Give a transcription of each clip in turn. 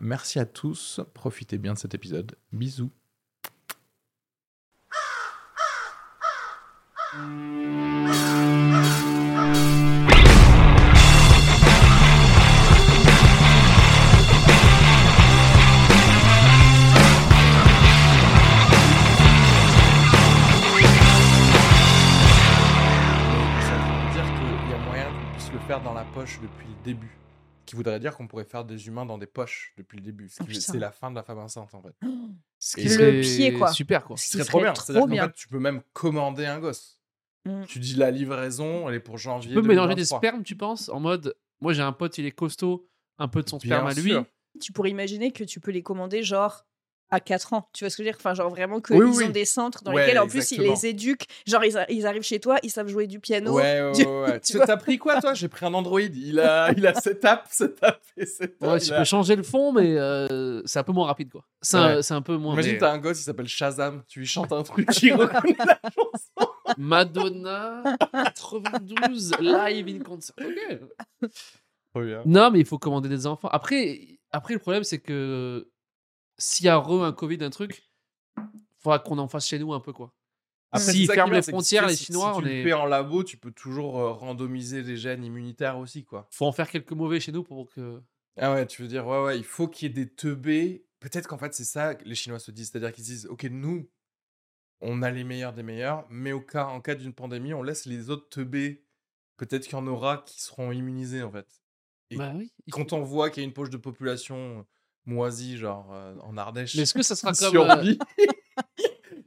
Merci à tous, profitez bien de cet épisode. Bisous. Ça veut dire qu'il y a moyen qu'on puisse le faire dans la poche depuis le début. Ce qui voudrait dire qu'on pourrait faire des humains dans des poches depuis le début. Ce Oh, c'est la fin de la femme enceinte en fait. Ce Et qui le pied, quoi. Super, quoi. Ce Ce serait trop bien. trop C'est-à-dire qu'en fait, tu peux même commander un gosse. Mm. Tu dis la livraison, elle est pour janvier. Tu peux mélanger des 2023. spermes, tu penses En mode, moi j'ai un pote, il est costaud, un peu de son Bien sperme à lui. sûr. Tu pourrais imaginer que tu peux les commander genre à 4 ans. Tu vois ce que je veux dire? Enfin, genre vraiment qu'ils Oui, oui. ont des centres dans Ouais, lesquels en plus ils les éduquent. Genre ils, a- ils arrivent chez toi, ils savent jouer du piano. Ouais, ouais, Tu- ouais. t'as pris quoi toi? J'ai pris un Android. Il a, il a cette app, cette app et cette app. Ouais, tu a- peux changer le fond, mais euh, c'est un peu moins rapide, quoi. C'est un, Ouais. c'est un peu moins. Imagine, mais- t'as un gosse, il s'appelle Shazam. Tu lui chantes un truc, il reconnaît la chanson. Madonna 92 live in concert. Ok. Trop bien. Non, mais il faut commander des enfants. Après, après le problème, c'est que s'il y a re un Covid, un truc, faudra qu'on en fasse chez nous un peu, quoi. Après, ça qui ferment les frontières, tu les si- Chinois, si on tu est- le fais en labo, tu peux toujours euh, randomiser les gènes immunitaires aussi, quoi. Faut en faire quelques mauvais chez nous pour que. Ah ouais, tu veux dire, ouais, ouais, il faut qu'il y ait des teubés. Peut-être qu'en fait, c'est ça que les Chinois se disent. C'est-à-dire qu'ils se disent, OK, nous, on a les meilleurs des meilleurs, mais au cas, en cas d'une pandémie, on laisse les autres teubés. Peut-être qu'il y en aura qui seront immunisés, en fait. Et Bah oui. faut- Quand on voit qu'il y a une poche de population moisie, genre euh, en Ardèche, Mais est-ce que ça sera comme. euh,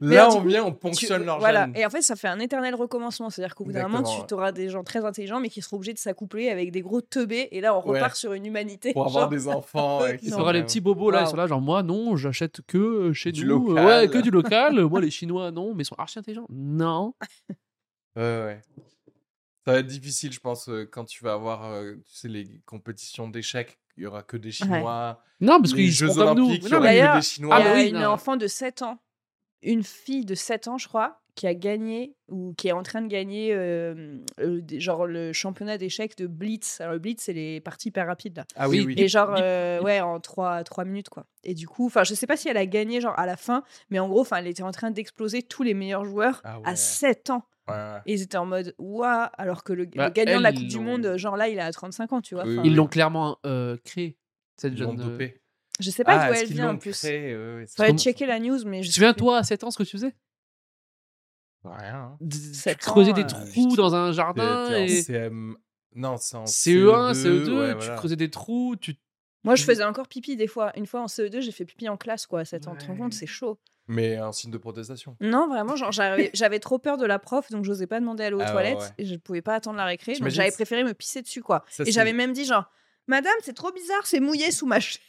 là, on coup, vient, on Tu- ponctionne leur voilà. Et en fait, ça fait un éternel recommencement. C'est-à-dire qu'au bout d'un moment, tu auras des gens très intelligents, mais qui seront obligés de s'accoupler avec des gros teubés. Et là, on Ouais. repart sur une humanité. Pour avoir des enfants. et qui Il Non. faudra les petits bobos là, ils sont là, genre moi non, j'achète que euh, chez Du nous. local. Ouais, que du local. moi les Chinois non, mais ils sont archi intelligents. Non. Ouais, ouais. Ça va être difficile, je pense, quand tu vas avoir, tu sais, les compétitions d'échecs. Il y aura que des Chinois. Non, parce les qu'ils Jeux. Olympiques, il y aura que des Chinois. Il y a Ah, oui, une non. enfant de 7 ans, une fille de 7 ans, je crois, qui a gagné ou qui est en train de gagner euh, euh, genre le championnat d'échecs de Blitz. Alors le Blitz, c'est les parties hyper rapides là. Ah oui, Oui. Et genre, euh, ouais, en 3, trois minutes, quoi. Et du coup, enfin, je sais pas si elle a gagné, genre, à la fin, mais en gros, enfin, elle était en train d'exploser tous les meilleurs joueurs Ah ouais. à 7 ans. Ouais, ouais. Et ils étaient en mode, waouh, alors que le, le Bah, gagnant de la Coupe du Monde, genre là, il a 35 ans, tu vois. Oui, enfin, oui. Ils l'ont clairement euh, créé cette Ils jeune. euh, dopé. Je sais pas ah, d'où elle vient en plus. créé c'est Faudrait trop- checker la news, mais Tu je souviens plus. toi à 7 ans ce que tu faisais? Rien. hein. Tu creusais ans, des euh, trous dans un jardin et CM... Non, c'est en CE1, CE2, ouais, tu voilà. creusais des trous, tu Moi, je faisais encore pipi des fois. Une fois en CE2, j'ai fait pipi en classe, quoi, à 7 ans. Tu te rends Ouais. compte, c'est chaud. Mais un signe de protestation. Non, vraiment, genre, j'avais j'avais trop peur de la prof, donc j'osais pas demander à aller aux Ah toilettes. ouais. Et je pouvais pas attendre la récré. Donc j'avais c'est- préféré me pisser dessus, quoi. Ça, et c'est- j'avais même dit, genre, Madame, c'est trop bizarre, c'est mouillé sous ma chaise.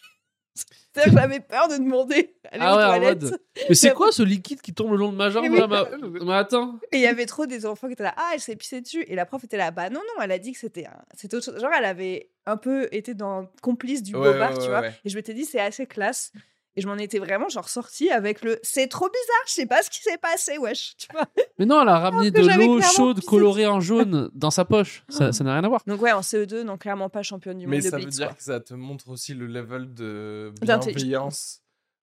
C'est-à-dire J'avais peur de demander aller Ah aux ouais, en toilettes. mode- Mais c'est quoi ce liquide qui tombe le long de ma jambe Mais oui. là ma- Mais attends. Et il y avait trop des enfants qui étaient là, ah, elle s'est pissée dessus. Et la prof était là, bah non, non, elle a dit que c'était un- c'était autre chose. Genre, elle avait un peu été dans complice du Ouais, bobard, ouais, tu ouais, vois. ouais. Et je m'étais dit, c'est assez classe. Et je m'en étais vraiment, genre, sortie avec le c'est trop bizarre, je sais pas ce qui s'est passé, wesh. Tu vois Mais non, elle a ramené de l'eau chaude colorée en jaune dans sa poche. Ça ça n'a rien à voir. Donc, ouais, en CE2, non, clairement pas championne du Mais monde de ça veut Blitz. dire quoi. que ça te montre aussi le level de bienveillance.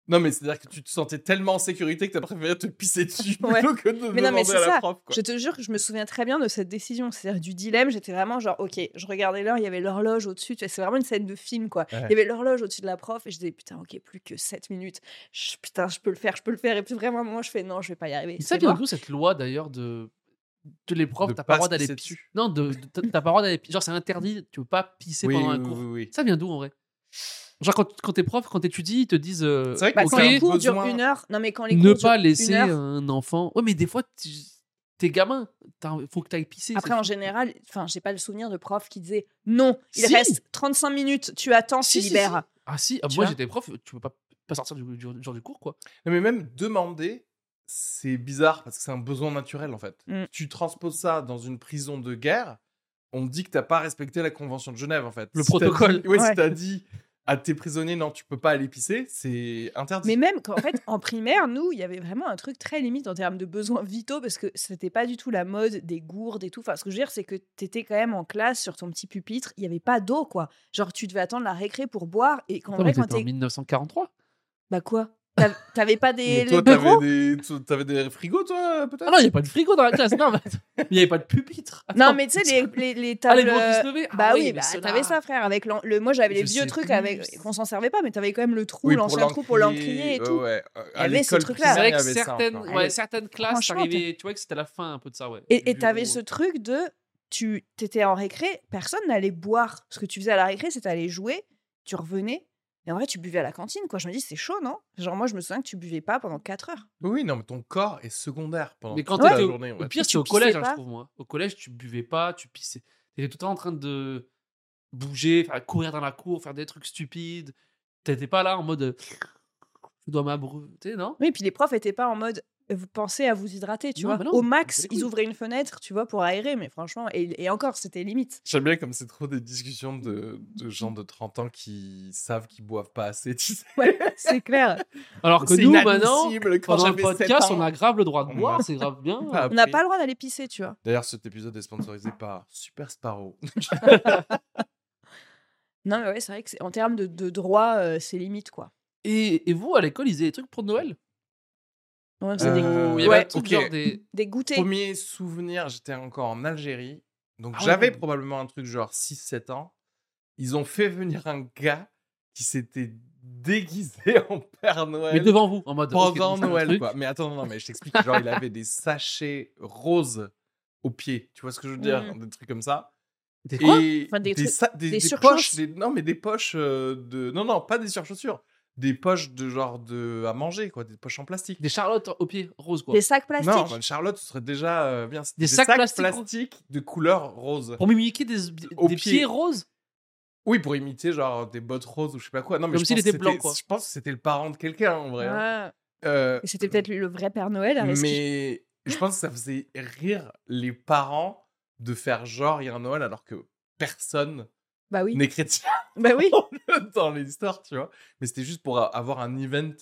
Non, mais c'est-à-dire que tu te sentais tellement en sécurité que t'as préféré te pisser dessus Ouais. plutôt que de Mais non, mais c'est à la ça. prof. Quoi. Je te jure que je me souviens très bien de cette décision, c'est-à-dire du dilemme. J'étais vraiment genre, ok, je regardais l'heure, il y avait l'horloge au-dessus. tu vois, C'est vraiment une scène de film, quoi. Ouais. Il y avait l'horloge au-dessus de la prof et je disais, putain, ok, plus que 7 minutes. Je- putain, je peux le faire, je peux le faire. Et puis vraiment, moi, je fais, non, je vais pas y arriver. Ça c'est vient d'où cette loi d'ailleurs de de les profs, t'as pas le droit d'aller pisser. Non, de, de- t'as pas le droit d'aller pisser. Genre, c'est interdit, tu peux pas pisser Oui, pendant un oui, cours. oui, oui. Ça vient d'où en vrai? Genre, quand, quand t'es prof, quand t'étudies, ils te disent euh, C'est vrai que Bah, quand les cours Besoin- durent une heure, non, mais quand les ne cours durent pas laisser heure, un enfant. Ouais, mais des fois, t'es gamin, t'as- faut que t'ailles pisser. Après, en général, enfin, j'ai pas le souvenir de prof qui disait non, il Si. reste 35 minutes, tu attends, Si, tu si, libères. Ah si, ah, moi j'étais prof, tu peux pas, pas sortir du, du, du- genre du cours, quoi. Non, mais même demander, c'est bizarre parce que c'est un besoin naturel en fait. Mm. Tu transposes ça dans une prison de guerre, on te dit que t'as pas respecté la Convention de Genève en fait. Le Si protocole. dit- ouais, Ouais. si t'as dit à tes prisonniers non, tu peux pas aller pisser, c'est interdit. Mais même qu'en fait, en primaire, nous, il y avait vraiment un truc très limite en termes de besoins vitaux parce que c'était pas du tout la mode des gourdes et tout. Enfin, ce que je veux dire, c'est que t'étais quand même en classe sur ton petit pupitre, il y avait pas d'eau, quoi. Genre, tu devais attendre la récré pour boire et qu'en Attends, vrai, quand en t'es. 1943 Bah quoi? T'avais pas des. Mais toi, t'avais des, tu- t'avais des frigos, toi, peut-être? Ah non, il n'y a pas de frigo dans la classe. Non, mais il n'y avait pas de pupitre. Non, mais tu sais, les, les, les Ah, tables. les bureaux qui se levaient Ah Bah oui, bah, t'avais ça, frère. Avec le, moi, j'avais les vieux trucs plus. avec qu'on s'en servait pas, mais t'avais quand même le trou, Oui, l'ancien trou pour l'encrier et ouais, tout. ouais. Euh, Il y avait ce truc-là. C'est vrai que certaines, ouais, Ouais. classes, tu vois que c'était la fin un peu de ça, ouais. Et t'avais ce truc de. Tu t'étais en récré, personne n'allait boire. Ce que tu faisais à la récré, c'était aller jouer, tu revenais. Et en vrai, tu buvais à la cantine, quoi. Je me dis, c'est chaud, non? Genre, moi, je me souviens que tu buvais pas pendant 4 heures. Oui, non, mais ton corps est secondaire pendant Mais quand toute la t'étais au- journée. Au ouais. pire, Et c'est au collège, hein, pas? je trouve, moi. Au collège, tu buvais pas, tu pissais. T'étais tout le temps en train de bouger, faire, courir dans la cour, faire des trucs stupides. T'étais pas là en mode. euh, Je dois m'abreuver, non? Oui, puis les profs étaient pas en mode. Vous pensez à vous hydrater, tu Non, vois. bah non, Au max, ils ouvraient une fenêtre, tu vois, pour aérer, mais franchement, et, et encore, c'était limite. J'aime bien comme c'est trop des discussions de, de gens de 30 ans qui savent qu'ils boivent pas assez, tu sais. Ouais, c'est clair. Alors que nous, maintenant, pendant le podcast, on a grave le droit de boire, c'est grave bien. On n'a pas le droit d'aller pisser, tu vois. D'ailleurs, cet épisode est sponsorisé par Super Sparrow. Non, mais ouais, c'est vrai que en termes de, de droit, euh, c'est limite, quoi. Et, et vous, à l'école, ils faisaient des trucs pour Noël? Ouais, c'est des, Euh, ouais. un truc ok. genre des. des goûters. Premier souvenir, j'étais encore en Algérie. Donc Ah j'avais probablement un truc genre 6-7 ans. Ils ont fait venir un gars qui s'était déguisé en Père Noël. Mais devant vous, en mode. pendant Noël, quoi. Mais attends, non, non, mais je t'explique. Genre, il avait des sachets roses aux pieds. Tu vois ce que je veux dire? Mhm. Des trucs comme ça. Des quoi? Enfin, des trucs- des, des des surchaussures. poches. des- non, mais des poches euh, de. Non, non, pas des surchaussures. Des poches de genre de à manger, quoi. Des poches en plastique. Des charlottes au pied rose, quoi. Des sacs plastiques. Non, bah, Charlotte, ce serait déjà euh, bien. Des sacs plastiques de couleur rose. Pour mimiquer des, des, des pieds roses? Oui, pour imiter genre des bottes roses ou je sais pas quoi. Non, mais Comme je s'il était blanc, quoi. Je pense que c'était le parent de quelqu'un en vrai. hein. Ouais. Euh, c'était peut-être le vrai Père Noël. Ariski. mais je pense que ça faisait rire les parents de faire genre il y a un Noël alors que personne Bah oui. n'est chrétien Bah oui. dans l'histoire, tu vois. Mais c'était juste pour avoir un event.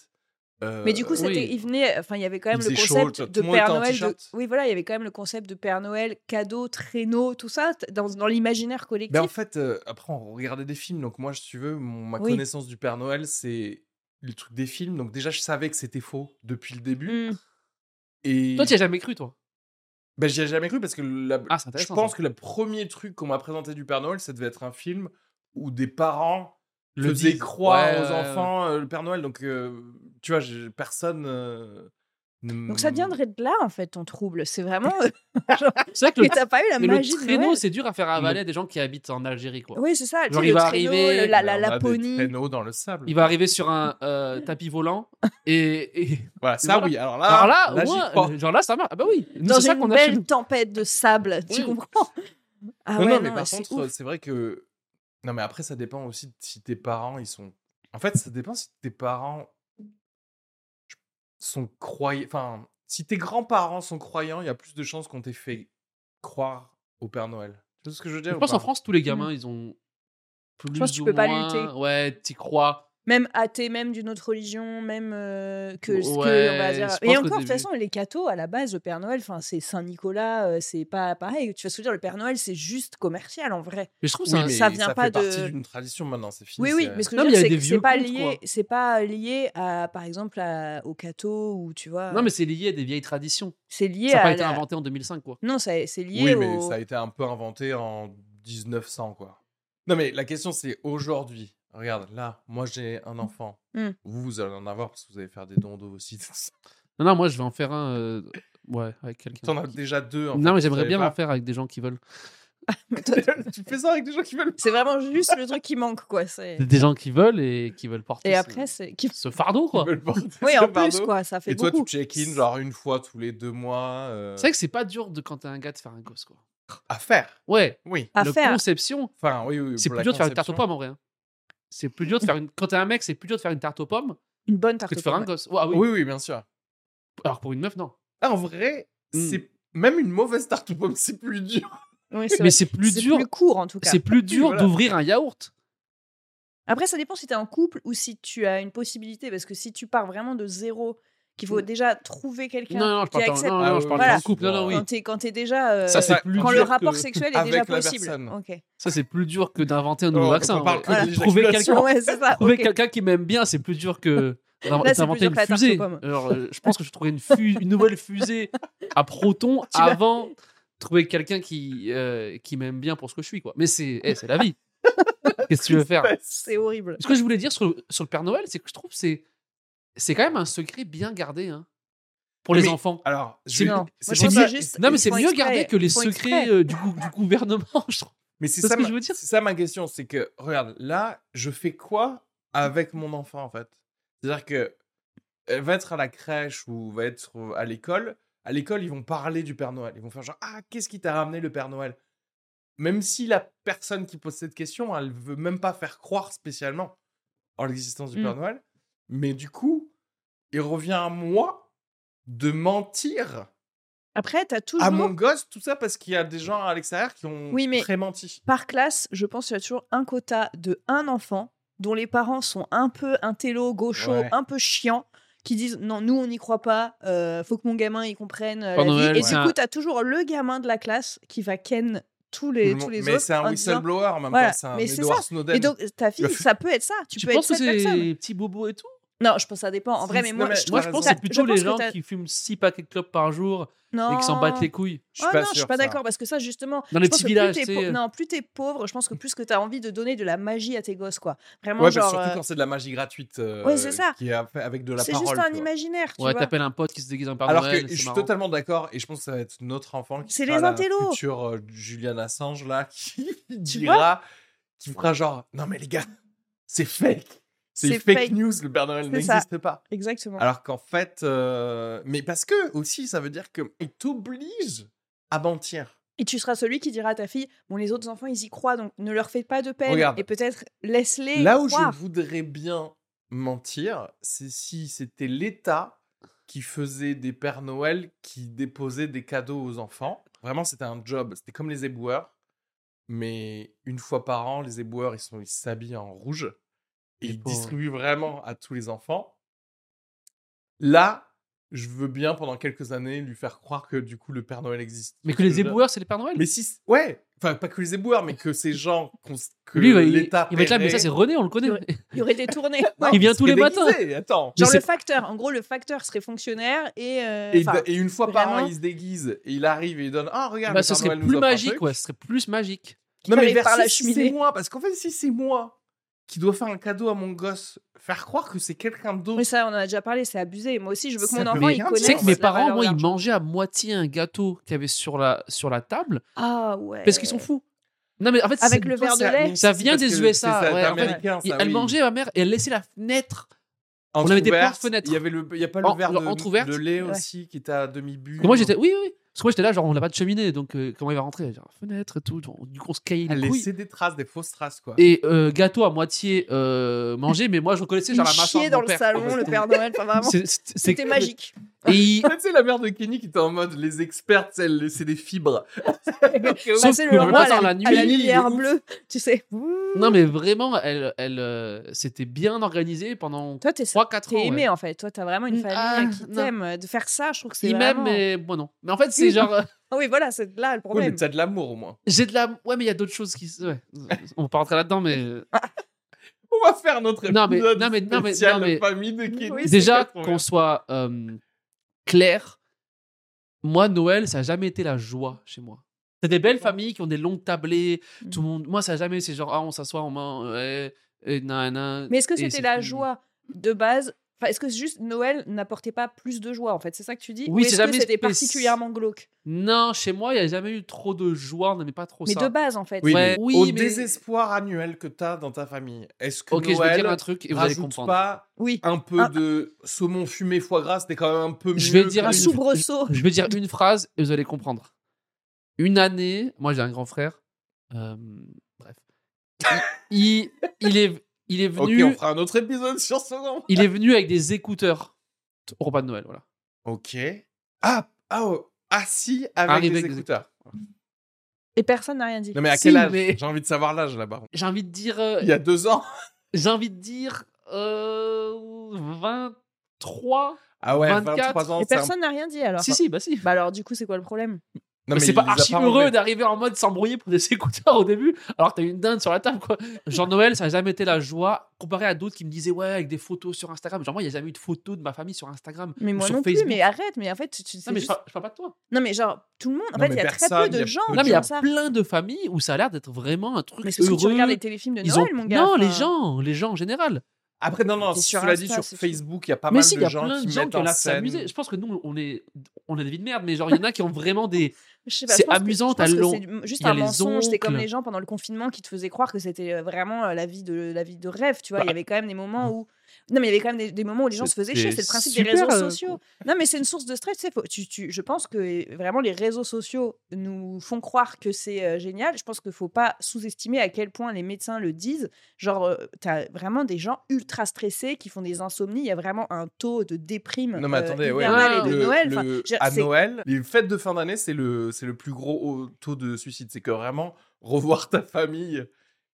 euh, Mais du coup, c'était, oui. il venait, enfin, il y avait quand même Il le chaud, concept de Père était en Noël. De... Oui, voilà, il y avait quand même le concept de Père Noël, cadeau, traîneau, tout ça, dans, dans l'imaginaire collectif. Ben en fait, euh, après, on regardait des films. Donc, moi, si tu veux, mon- ma Oui. connaissance du Père Noël, c'est le truc des films. Donc, déjà, je savais que c'était faux depuis le début. Hmm. Et Toi, tu as jamais cru, toi? Ben, j'y ai jamais cru parce que la- Ah, je pense ça. que le premier truc qu'on m'a présenté du Père Noël, ça devait être un film où des parents Le faisaient croire Ouais, aux ouais, ouais. enfants euh, le Père Noël. Donc, euh, tu vois, personne. euh, Donc ça m- viendrait de là, en fait, ton trouble. C'est vraiment C'est vrai que le, t'as pas eu la mais le magie de traîneau, c'est dur à faire avaler à des gens qui habitent en Algérie, quoi. Oui, c'est ça. tu Genre, sais, il le va traîneau, arriver, le- la, la, dans le sable. Il va arriver sur un euh, tapis volant et, et- Voilà, ça voilà. oui. Alors là, alors là, euh, genre là, ça marche. Ah bah oui, nous, Dans une qu'on a chez belle nous. tempête de sable, tu Oui. comprends? Ah non, ouais, non, mais non, par c'est contre, c'est vrai que. Non, mais après, ça dépend aussi de si tes parents, ils sont. En fait, ça dépend si tes parents sont croyants. Enfin, si tes grands-parents sont croyants, il y a plus de chances qu'on t'ait fait croire au Père Noël. Tu vois ce que je veux dire Je pense pas? En France, tous les gamins, ils ont. Plus pense que tu ou peux pas moins- lutter. Ouais, t'y crois. Même athée, même d'une autre religion, même euh, que, ce que, on va Ouais, dire. je Et encore, de toute façon, les cathos, à la base, le Père Noël, enfin, c'est Saint-Nicolas, euh, c'est pas pareil. Tu vas se dire, le Père Noël, c'est juste commercial, en vrai. Mais je trouve Oui, ça. mais ça vient pas fait partie de- d'une tradition maintenant, c'est fini. Oui, oui, mais ce que Non, je veux dire, c'est c'est pas lié, c'est pas lié à, par exemple, à- au catho ou tu vois. Non, mais c'est lié à des vieilles traditions. c'est lié Ça n'a pas été la- inventé en 2005, quoi. Non, ça- c'est lié Oui, mais au. ça a été un peu inventé en 1900, quoi. Non, mais la question, c'est aujourd'hui. Regarde, là, moi, j'ai un enfant. Hmm. Vous, vous allez en avoir parce que vous allez faire des dons d'eau aussi. Non, non, moi, je vais en faire un. euh, Ouais, avec quelqu'un. T'en as déjà deux. En Non, fait, mais j'aimerais bien pas en faire avec des gens qui veulent. Tu fais ça avec des gens qui veulent. c'est vraiment juste le truc qui manque, quoi. C'est... Des gens qui veulent et qui veulent porter Et ce- après, c'est. qui- ce fardeau, quoi. qui veulent porter Oui, ce en plus, fardeau. quoi, ça fait Et toi, beaucoup. tu check-in genre une fois tous les deux mois. euh, C'est vrai que c'est pas dur de quand t'es un gars de faire un gosse, quoi. à faire. Ouais, Oui. À le faire. conception, Enfin, oui, oui. c'est pour plus la dur de faire une tarte aux conception. pommes en vrai. hein. C'est plus dur de faire une. Quand t'es un mec, c'est plus dur de faire une tarte aux pommes Une bonne tarte que de aux faire un pommes. gosse. Ouais, ah oui. Oui, oui, bien sûr. Alors pour une meuf, non. Ah, en vrai, Mm. c'est même une mauvaise tarte aux pommes, c'est plus dur. Oui, c'est Mais c'est plus C'est dur. plus court, en tout cas. C'est plus dur Voilà. d'ouvrir un yaourt. Après, ça dépend si tu es en couple ou si tu as une possibilité. Parce que si tu pars vraiment de zéro, qu'il faut déjà trouver quelqu'un Non, non, je qui accepte. non, non, je parle voilà. d'un couple. Non, non, oui. Quand t'es quand t'es déjà euh, Ça, c'est plus quand le rapport que sexuel est avec déjà possible. personne. Ok. Ça, c'est plus dur que d'inventer un nouveau Oh, vaccin. on parle ouais. que Voilà. Trouver quelqu'un Ouais, c'est ça. trouver ok. quelqu'un qui m'aime bien, c'est plus dur que d'inventer une fusée. Alors, euh, je pense que je trouverais une, fu- une nouvelle fusée à proton avant de trouver quelqu'un qui, euh, qui m'aime bien pour ce que je suis. Quoi. Mais c'est eh, c'est la vie. Qu'est-ce que tu veux faire? C'est horrible. Ce que je voulais dire sur le Père Noël, c'est que je trouve que c'est c'est quand même un secret bien gardé hein, pour les Mais- enfants. Alors, C'est- Non, mieux- juste. Non, mais c'est mieux exprès, gardé que les secrets euh, du, gou- du gouvernement. je trouve. Mais c'est ça, ce que ma- je veux dire? C'est ça ma question, c'est que regarde, là, je fais quoi avec mon enfant en fait? C'est-à-dire que elle va être à la crèche ou va être à l'école. À l'école, ils vont parler du Père Noël. Ils vont faire genre ah qu'est-ce qui t'a ramené le Père Noël? Même si la personne qui pose cette question, elle veut même pas faire croire spécialement en l'existence du. Père Noël. Mais du coup, il revient à moi de mentir Après, t'as toujours. à mon gosse, tout ça parce qu'il y a des gens à l'extérieur qui ont Oui, mais- très menti. Par classe, je pense qu'il y a toujours un quota de un enfant dont les parents sont un peu intello, gaucho, Ouais. un peu chiants, qui disent non, nous on n'y croit pas, euh, faut que mon gamin y comprenne euh, Père la Noël, vie. Et du coup, t'as toujours le gamin de la classe qui va ken tous les, tous les mais autres. c'est un whistleblower en même Voilà, temps, c'est un mais c'est Edward ça. Snowden. Et donc, ta fille, ça peut être ça. Tu, Tu, peux penses être que c'est petits bobos et tout Non, je pense que ça dépend. En vrai, mais moi, non, mais je Moi, je pense que c'est plutôt je les gens qui fument 6 paquets de clopes par jour non. et qui s'en battent les couilles. Je suis Ah pas non, je sûr suis pas d'accord parce que ça justement, Dans les je petits villages, plus pau- non, plus t'es pauvre, je pense que plus que t'as envie de donner de la magie à tes gosses quoi. Vraiment Ouais, mais genre surtout euh, quand c'est de la magie gratuite. euh, Ouais, c'est ça. Qui est fait avec de la c'est parole. juste un tu vois. imaginaire, tu Ouais, t'appelles un pote qui se déguise en Père Alors que je c'est suis totalement d'accord et je pense que ça va être notre enfant qui C'est sera les la intellos. future euh, Julian Assange là qui dira, qui fera genre non mais les gars, c'est fake. C'est fake, fake. news, le Père Noël n'existe pas. Exactement. Alors qu'en fait, euh, mais parce que aussi ça veut dire que il t'oblige à mentir. Et tu seras celui qui dira à ta fille bon les autres enfants ils y croient donc ne leur fais pas de peine Regarde. et peut-être laisse-les Là où croire. je voudrais bien mentir, c'est si c'était l'État qui faisait des Pères Noël qui déposaient des cadeaux aux enfants. Vraiment, c'était un job. C'était comme les éboueurs. Mais une fois par an, les éboueurs, ils sont- ils s'habillent en rouge. Et pauvres. distribuent vraiment à tous les enfants. Là, je veux bien, pendant quelques années, lui faire croire que du coup, le Père Noël existe. Mais que les éboueurs, c'est les Pères Noël? Mais si... Ouais Enfin, pas que les éboueurs, mais que ces gens... Que Lui, il va- il, l'État il va être là, mais ça, c'est René, on le connaît. Il y aurait des tournées Non, Il vient il tous les matins. Attends. genre le facteur en gros le facteur serait fonctionnaire et, euh, Et, une fois par an, il se déguise et il arrive et il donne Ah, regarde, Bah, le ce Père serait Noël plus magique, ouais. Ce serait plus magique. Non, mais arrive par si cheminée. c'est moi, parce qu'en fait, si c'est moi qui dois faire un cadeau à mon gosse, faire croire que c'est quelqu'un d'autre. oui ça on en a déjà parlé c'est abusé moi aussi je veux que Ça mon enfant il rien Tu connaisse sais que mes parents, moi, ils mangeaient à moitié un gâteau qu'il y avait sur la, sur la table ah ouais parce qu'ils sont fous. Non, mais en fait, Avec le verre de lait. mais Ça vient des USA, elle mangeait, ma mère, et elle laissait la fenêtre. Entrouverte, avait des portes-fenêtres. Il y avait le, il y a pas le En- verre de, lait Ouais. aussi qui était à demi bu. Moi, j'étais, oui, oui. Parce que moi, j'étais là, genre, on n'a pas de cheminée, donc euh, comment il va rentrer? Genre, Fenêtre et tout. du coup, on se caillait Elle les couilles. laissait des traces, des fausses traces quoi. Et euh, gâteau à moitié euh, mangé, mais moi, je reconnaissais genre il la mâchoire de dans mon le père. salon le Père Noël enfin vraiment C'est- c'est- c'est- c'était magique Et Tu sais, la mère de Kenny qui était en mode les experts, c'est des fibres. Sauf que le on roi à la, dans la à nuit, la il est lumière bleue tu sais Non, mais vraiment, elle, elle, euh, c'était bien organisé pendant toi t'es 3-4 T'es ans. aimé ouais. en fait. Toi, t'as vraiment une famille ah, qui non. t'aime. De faire ça, je trouve que c'est Il vraiment... m'aime, mais moi non. Mais en fait, c'est genre. euh, Ah oui, voilà, c'est là le Oui, problème. mais t'as de l'amour au moins. J'ai de la. Ouais, mais il y a d'autres choses qui. Ouais. On va pas rentrer là-dedans, mais. euh, On va faire notre Non, mais- épisode non, mais- non, mais- spécial non, mais- famille de Kenny. Oui, Déjà, qu'on soit euh, clair, moi, Noël, ça a jamais été la joie chez moi. C'est des belles familles qui ont des longues tablées, tout le monde. Moi, ça a jamais, c'est genre, ah, on s'assoit, on mange, ouais, et nan, nan, Mais est-ce que c'était la fini. joie de base Enfin, est-ce que c'est juste Noël n'apportait pas plus de joie en fait? C'est ça que tu dis? Oui, Ou c'est est-ce que jamais c'était spéc- particulièrement glauque? Non, chez moi, il n'y a jamais eu trop de joie, on n'aimait pas trop Mais ça. de base en fait. Oui, Ouais, mais oui, au mais- désespoir annuel que t'as dans ta famille, est-ce que Ok, je vais Noël dire un truc et vous allez rajoute comprendre. pas Oui. un peu Un- de saumon fumé foie gras C'était quand même un peu mieux. Je vais dire Un une- soubresaut. Je vais dire une phrase et vous allez comprendre. Une année, moi j'ai un grand frère. euh, bref. Il, il est, il est Ok, venu, on fera un autre épisode sur ce nom. il est venu avec des écouteurs au repas de Noël, voilà. Ok. Ah, ah, oh, assis avec Arrivé des avec des écouteurs. Et personne n'a rien dit. Non mais à Si, quel âge mais- J'ai envie de savoir l'âge là-bas. J'ai envie de dire, euh, Il y a deux ans. j'ai envie de dire euh, 23. Ah ouais, 24. 23 ans. Et c'est un- personne n'a rien dit alors. Si si, bah si. Bah alors du coup c'est quoi le problème? Non, mais c'est pas archi heureux d'arriver en mode s'embrouiller pour des écouteurs au début, alors que t'as une dinde sur la table, quoi. Genre Noël, ça n'a jamais été la joie, comparé à d'autres qui me disaient, ouais, avec des photos sur Instagram. Genre, moi, il n'y a jamais eu de photos de ma famille sur Instagram. Mais moi sur non Facebook. plus. Mais arrête. Mais en fait tu, tu- Non, mais je parle, je parle pas de toi. non mais genre tout le monde. En Non, fait mais il y a très personne, peu de gens. Non, mais il y a ça. plein de familles où ça a l'air d'être vraiment un truc Mais c'est parce que heureux. tu regardes les téléfilms de Noël ont- mon gars. Non, les gens, les gens en général. Après, non, non, sur cela dit, sur Facebook, il y a pas mais mal si, de y a gens plein qui de gens mettent qui en scène. s'amuser. Je pense que nous, on est, on a des vies de merde, mais genre, il y en a qui ont vraiment des. Je sais pas, C'est amusant, t'as juste un mensonge. C'est comme les gens pendant le confinement qui te faisaient croire que c'était euh, vraiment euh, la vie de la vie de rêve. Tu vois, il y Bah. avait quand même des moments où non, mais il y avait quand même des, des moments où les gens se faisaient chier. C'est le principe des réseaux euh, sociaux. Non, mais c'est une source de stress. tu sais, faut- tu, tu- je pense que euh, vraiment les réseaux sociaux nous font croire que c'est euh, génial. Je pense qu'il faut pas sous-estimer à quel point les médecins le disent. Genre, tu as vraiment des gens ultra stressés qui font des insomnies. Il y a vraiment un taux de déprime Non, mais euh, attendez, ouais, Ah, et de le- Noël. le- Enfin, à Noël, les fêtes de fin d'année, c'est le, c'est le plus gros taux de suicide. C'est que vraiment, revoir ta famille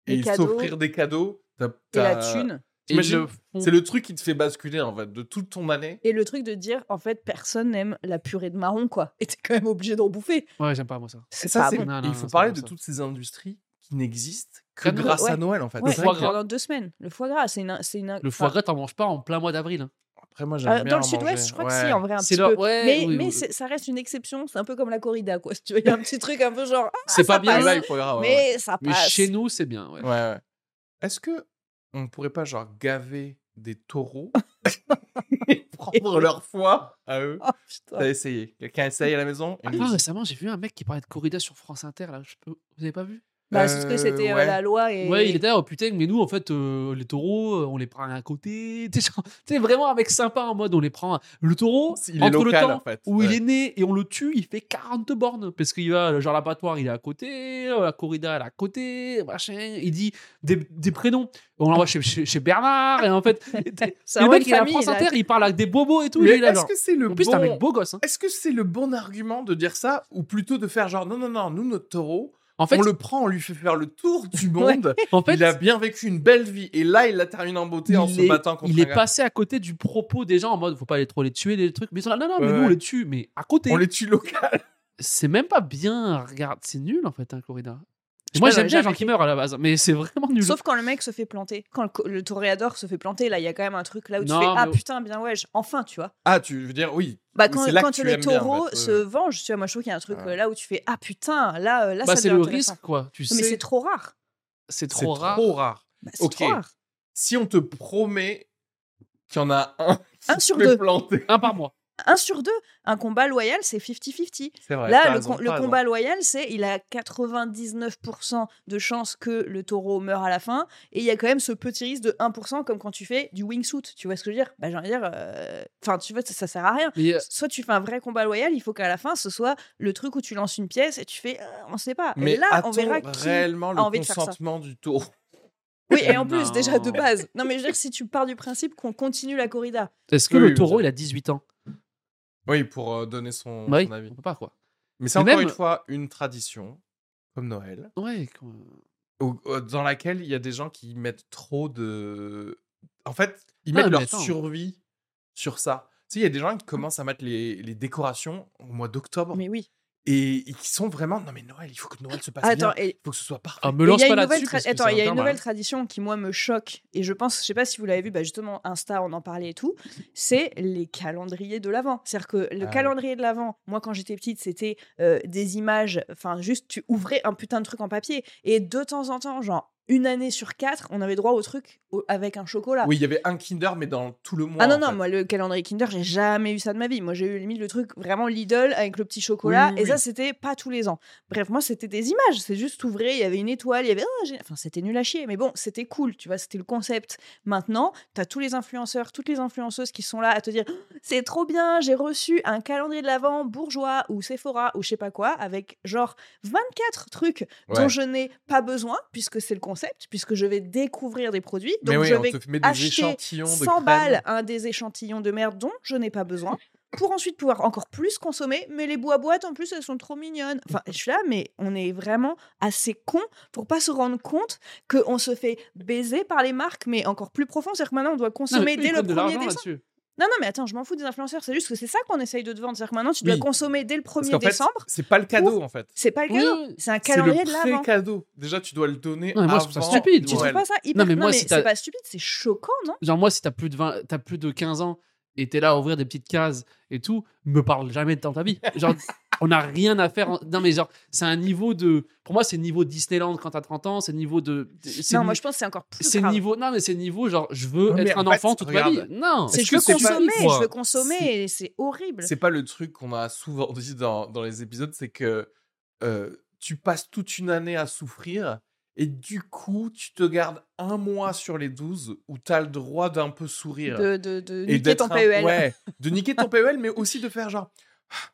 et s'offrir des cadeaux, t'as- et la thune. et font- C'est le truc qui te fait basculer, en fait, de toute ton année. Et le truc de dire, en fait, personne n'aime la purée de marron, quoi. Et t'es quand même obligé d'en bouffer. Ouais, j'aime pas moi ça. C'est ça, bon. Non, il faut parler de ça. toutes ces industries qui n'existent que grâce à. Noël, en fait. Ouais, foie gras. pendant deux semaines. Le foie gras, c'est une, c'est une. Le foie gras, t'en manges pas en plein mois d'avril. hein. Après, moi, j'aime euh, dans le sud-ouest, je crois que si, en vrai, un petit leur- peu. ouais, mais oui, mais oui. c'est- ça reste une exception. C'est un peu comme la corrida, quoi. Si tu veux, il y a un petit truc un peu genre. ah, C'est pas bien, passe. Là, il faut grave, ouais. Mais ça Mais chez nous, c'est bien. Ouais. Est-ce que on pourrait pas genre gaver des taureaux et prendre leur foie à eux? Oh. T'as essayé? Quelqu'un essaye à la maison? Ah, nous récemment, j'ai vu un mec qui parlait de corrida sur France Inter. Là. Je peux... Vous avez pas vu? Bah, c'est parce que Euh, c'était euh, la loi et. Ouais, il était là, oh putain, mais nous, en fait, euh, les taureaux, euh, on les prend à côté. Tu sais, vraiment mec sympa en mode, on les prend. Le taureau, Il est entre local, le temps en fait. où il est né et on le tue, il fait 40 bornes. Parce qu'il va, genre, l'abattoir, il est à côté, euh, la corrida, elle est à côté, machin. Il dit des, des prénoms. On l'envoie chez, chez, chez Bernard, et en fait, le mec, il est à France. Inter, il parle avec des bobos et tout. Est-ce que c'est le En plus, c'est un bon mec beau gosse. hein. Est-ce que c'est le bon argument de dire ça ou plutôt de faire genre non non non nous notre taureau En fait, on le prend on lui fait faire le tour du Ouais. monde. En fait il a bien vécu une belle vie. Et là il la termine en beauté en se battant contre il est passé à côté du propos des gens en mode faut pas les trop les tuer des trucs. Mais ils sont là non non mais Ouais, nous on les tue mais à côté. On les tue local. C'est même pas bien. Regarde c'est nul en fait un corrida Je sais moi j'aime bien les gens qui meurent à la base mais c'est vraiment nul Sauf quand le mec se fait planter. Quand le, le toréador se fait planter, là, il y a quand même un truc là où tu Non, fais Ah mais- putain, bien ouais, enfin, tu vois. ah tu veux dire oui Bah, quand, quand que tu le aimes bien, se ouais. venge, tu vois, moi je trouve qu'il y a un truc Ouais. euh, là où tu fais Ah putain, là, euh, là bah ça c'est le risque quoi tu Non, mais c'est sais trop rare. c'est trop rare trop rare Bah, Ok. trop rare. si on te promet qu'il y en a un qui Un se sur fait deux. planter un par mois Un sur deux, un combat loyal, c'est 50-50. c'est vrai Là, le, com- le combat loyal, c'est il a 99% de chances que le taureau meure à la fin, et il y a quand même ce petit risque de 1%, comme quand tu fais du wingsuit. Tu vois ce que je veux dire? Bah, j'ai envie de dire, euh, enfin, tu vois, ça, ça sert à rien. mais euh, Soit tu fais un vrai combat loyal, il faut qu'à la fin, ce soit le truc où tu lances une pièce et tu fais, euh, on sait pas. mais et là, on verra qui. réellement le a envie de faire ça consentement du taureau? Oui, et en plus, déjà de base. Non, mais je veux dire, si tu pars du principe qu'on continue la corrida, est-ce que Oui, le taureau oui. il a 18 ans? Oui pour euh, donner son, bah oui son avis on peut pas quoi mais c'est encore même- une fois une tradition comme Noël ouais au- dans laquelle il y a des gens qui mettent trop de. En fait, ils Ah, mettent leur attends. survie sur ça. Tu sais, il y a des gens qui commencent à mettre les, les décorations au mois d'octobre mais oui. Et, et qui sont vraiment. Non, mais Noël, il faut que Noël se passe Attends, bien. et Il faut que ce soit parfait. ah me Et lance il y a pas là-dessus tra- Attends, il y a une faire nouvelle mal. tradition qui moi me choque et je pense, je sais pas si vous l'avez vu, bah justement Insta on en parlait et tout, c'est les calendriers de l'avant. C'est-à-dire que le Ah calendrier de l'avant, moi quand j'étais petite, c'était euh, des images, enfin juste tu ouvrais un putain de truc en papier et de temps en temps, genre une année sur quatre, on avait droit au truc avec un chocolat. Oui, il y avait un Kinder, mais dans tout le mois. Ah non, non, fait. moi, le calendrier Kinder, j'ai jamais eu ça de ma vie. Moi, j'ai eu limite le truc vraiment Lidl avec le petit chocolat. Oui, oui, et ça, c'était pas tous les ans. Bref, moi, c'était des images. C'est juste ouvré, il y avait une étoile, il y avait. oh, enfin, c'était nul à chier. Mais bon, c'était cool, tu vois, c'était le concept. Maintenant, tu as tous les influenceurs, toutes les influenceuses qui sont là à te dire c'est trop bien, j'ai reçu un calendrier de l'Avent bourgeois ou Sephora ou je sais pas quoi, avec genre 24 trucs dont je n'ai pas besoin, puisque c'est le concept, puisque je vais découvrir des produits. Donc, mais oui, je vais te met des acheter échantillons de 100 crème. balles un des échantillons de merde dont je n'ai pas besoin pour ensuite pouvoir encore plus consommer. Mais les bois boîtes en plus elles sont trop mignonnes. Enfin, je suis là, mais on est vraiment assez con pour pas se rendre compte qu'on se fait baiser par les marques, mais encore plus profond. C'est-à-dire que maintenant on doit consommer dès le prennent de 1er l'argent décembre. là-dessus. Non, non, mais attends, je m'en fous des influenceurs. C'est juste que c'est ça qu'on essaye de te vendre. C'est-à-dire que maintenant tu dois Oui. consommer dès le Parce 1er qu'en fait, décembre. c'est pas le cadeau en fait. C'est pas le cadeau, oui. c'est un C'est calendrier le de l'avant. pré-cadeau. Déjà, tu dois le donner Non, mais moi, avant je trouve ça stupide, Tu trouves pas ça hyper mais Non, mais si c'est pas stupide, c'est choquant, non? Genre, moi, si t'as plus, de 20 t'as plus de 15 ans et t'es là à ouvrir des petites cases et tout, me parle jamais de dans ta vie. Genre, on n'a rien à faire. en- Non, mais genre, c'est un niveau de. Pour moi, c'est niveau Disneyland quand t'as 30 ans, c'est niveau de. c'est Non, ni- moi je pense que c'est encore plus C'est niveau. Non, mais c'est niveau, genre, je veux être un fait, enfant toute regarde, ma vie. Non. C'est je veux consommer, je veux consommer, c'est- et c'est horrible. C'est pas le truc qu'on a souvent dit dans, dans les épisodes, c'est que euh, tu passes toute une année à souffrir et du coup, tu te gardes un mois sur les 12 où tu as le droit d'un peu sourire. de, de, de et niquer ton un- PEL. Ouais, de niquer ton PEL, mais aussi de faire genre, Ah,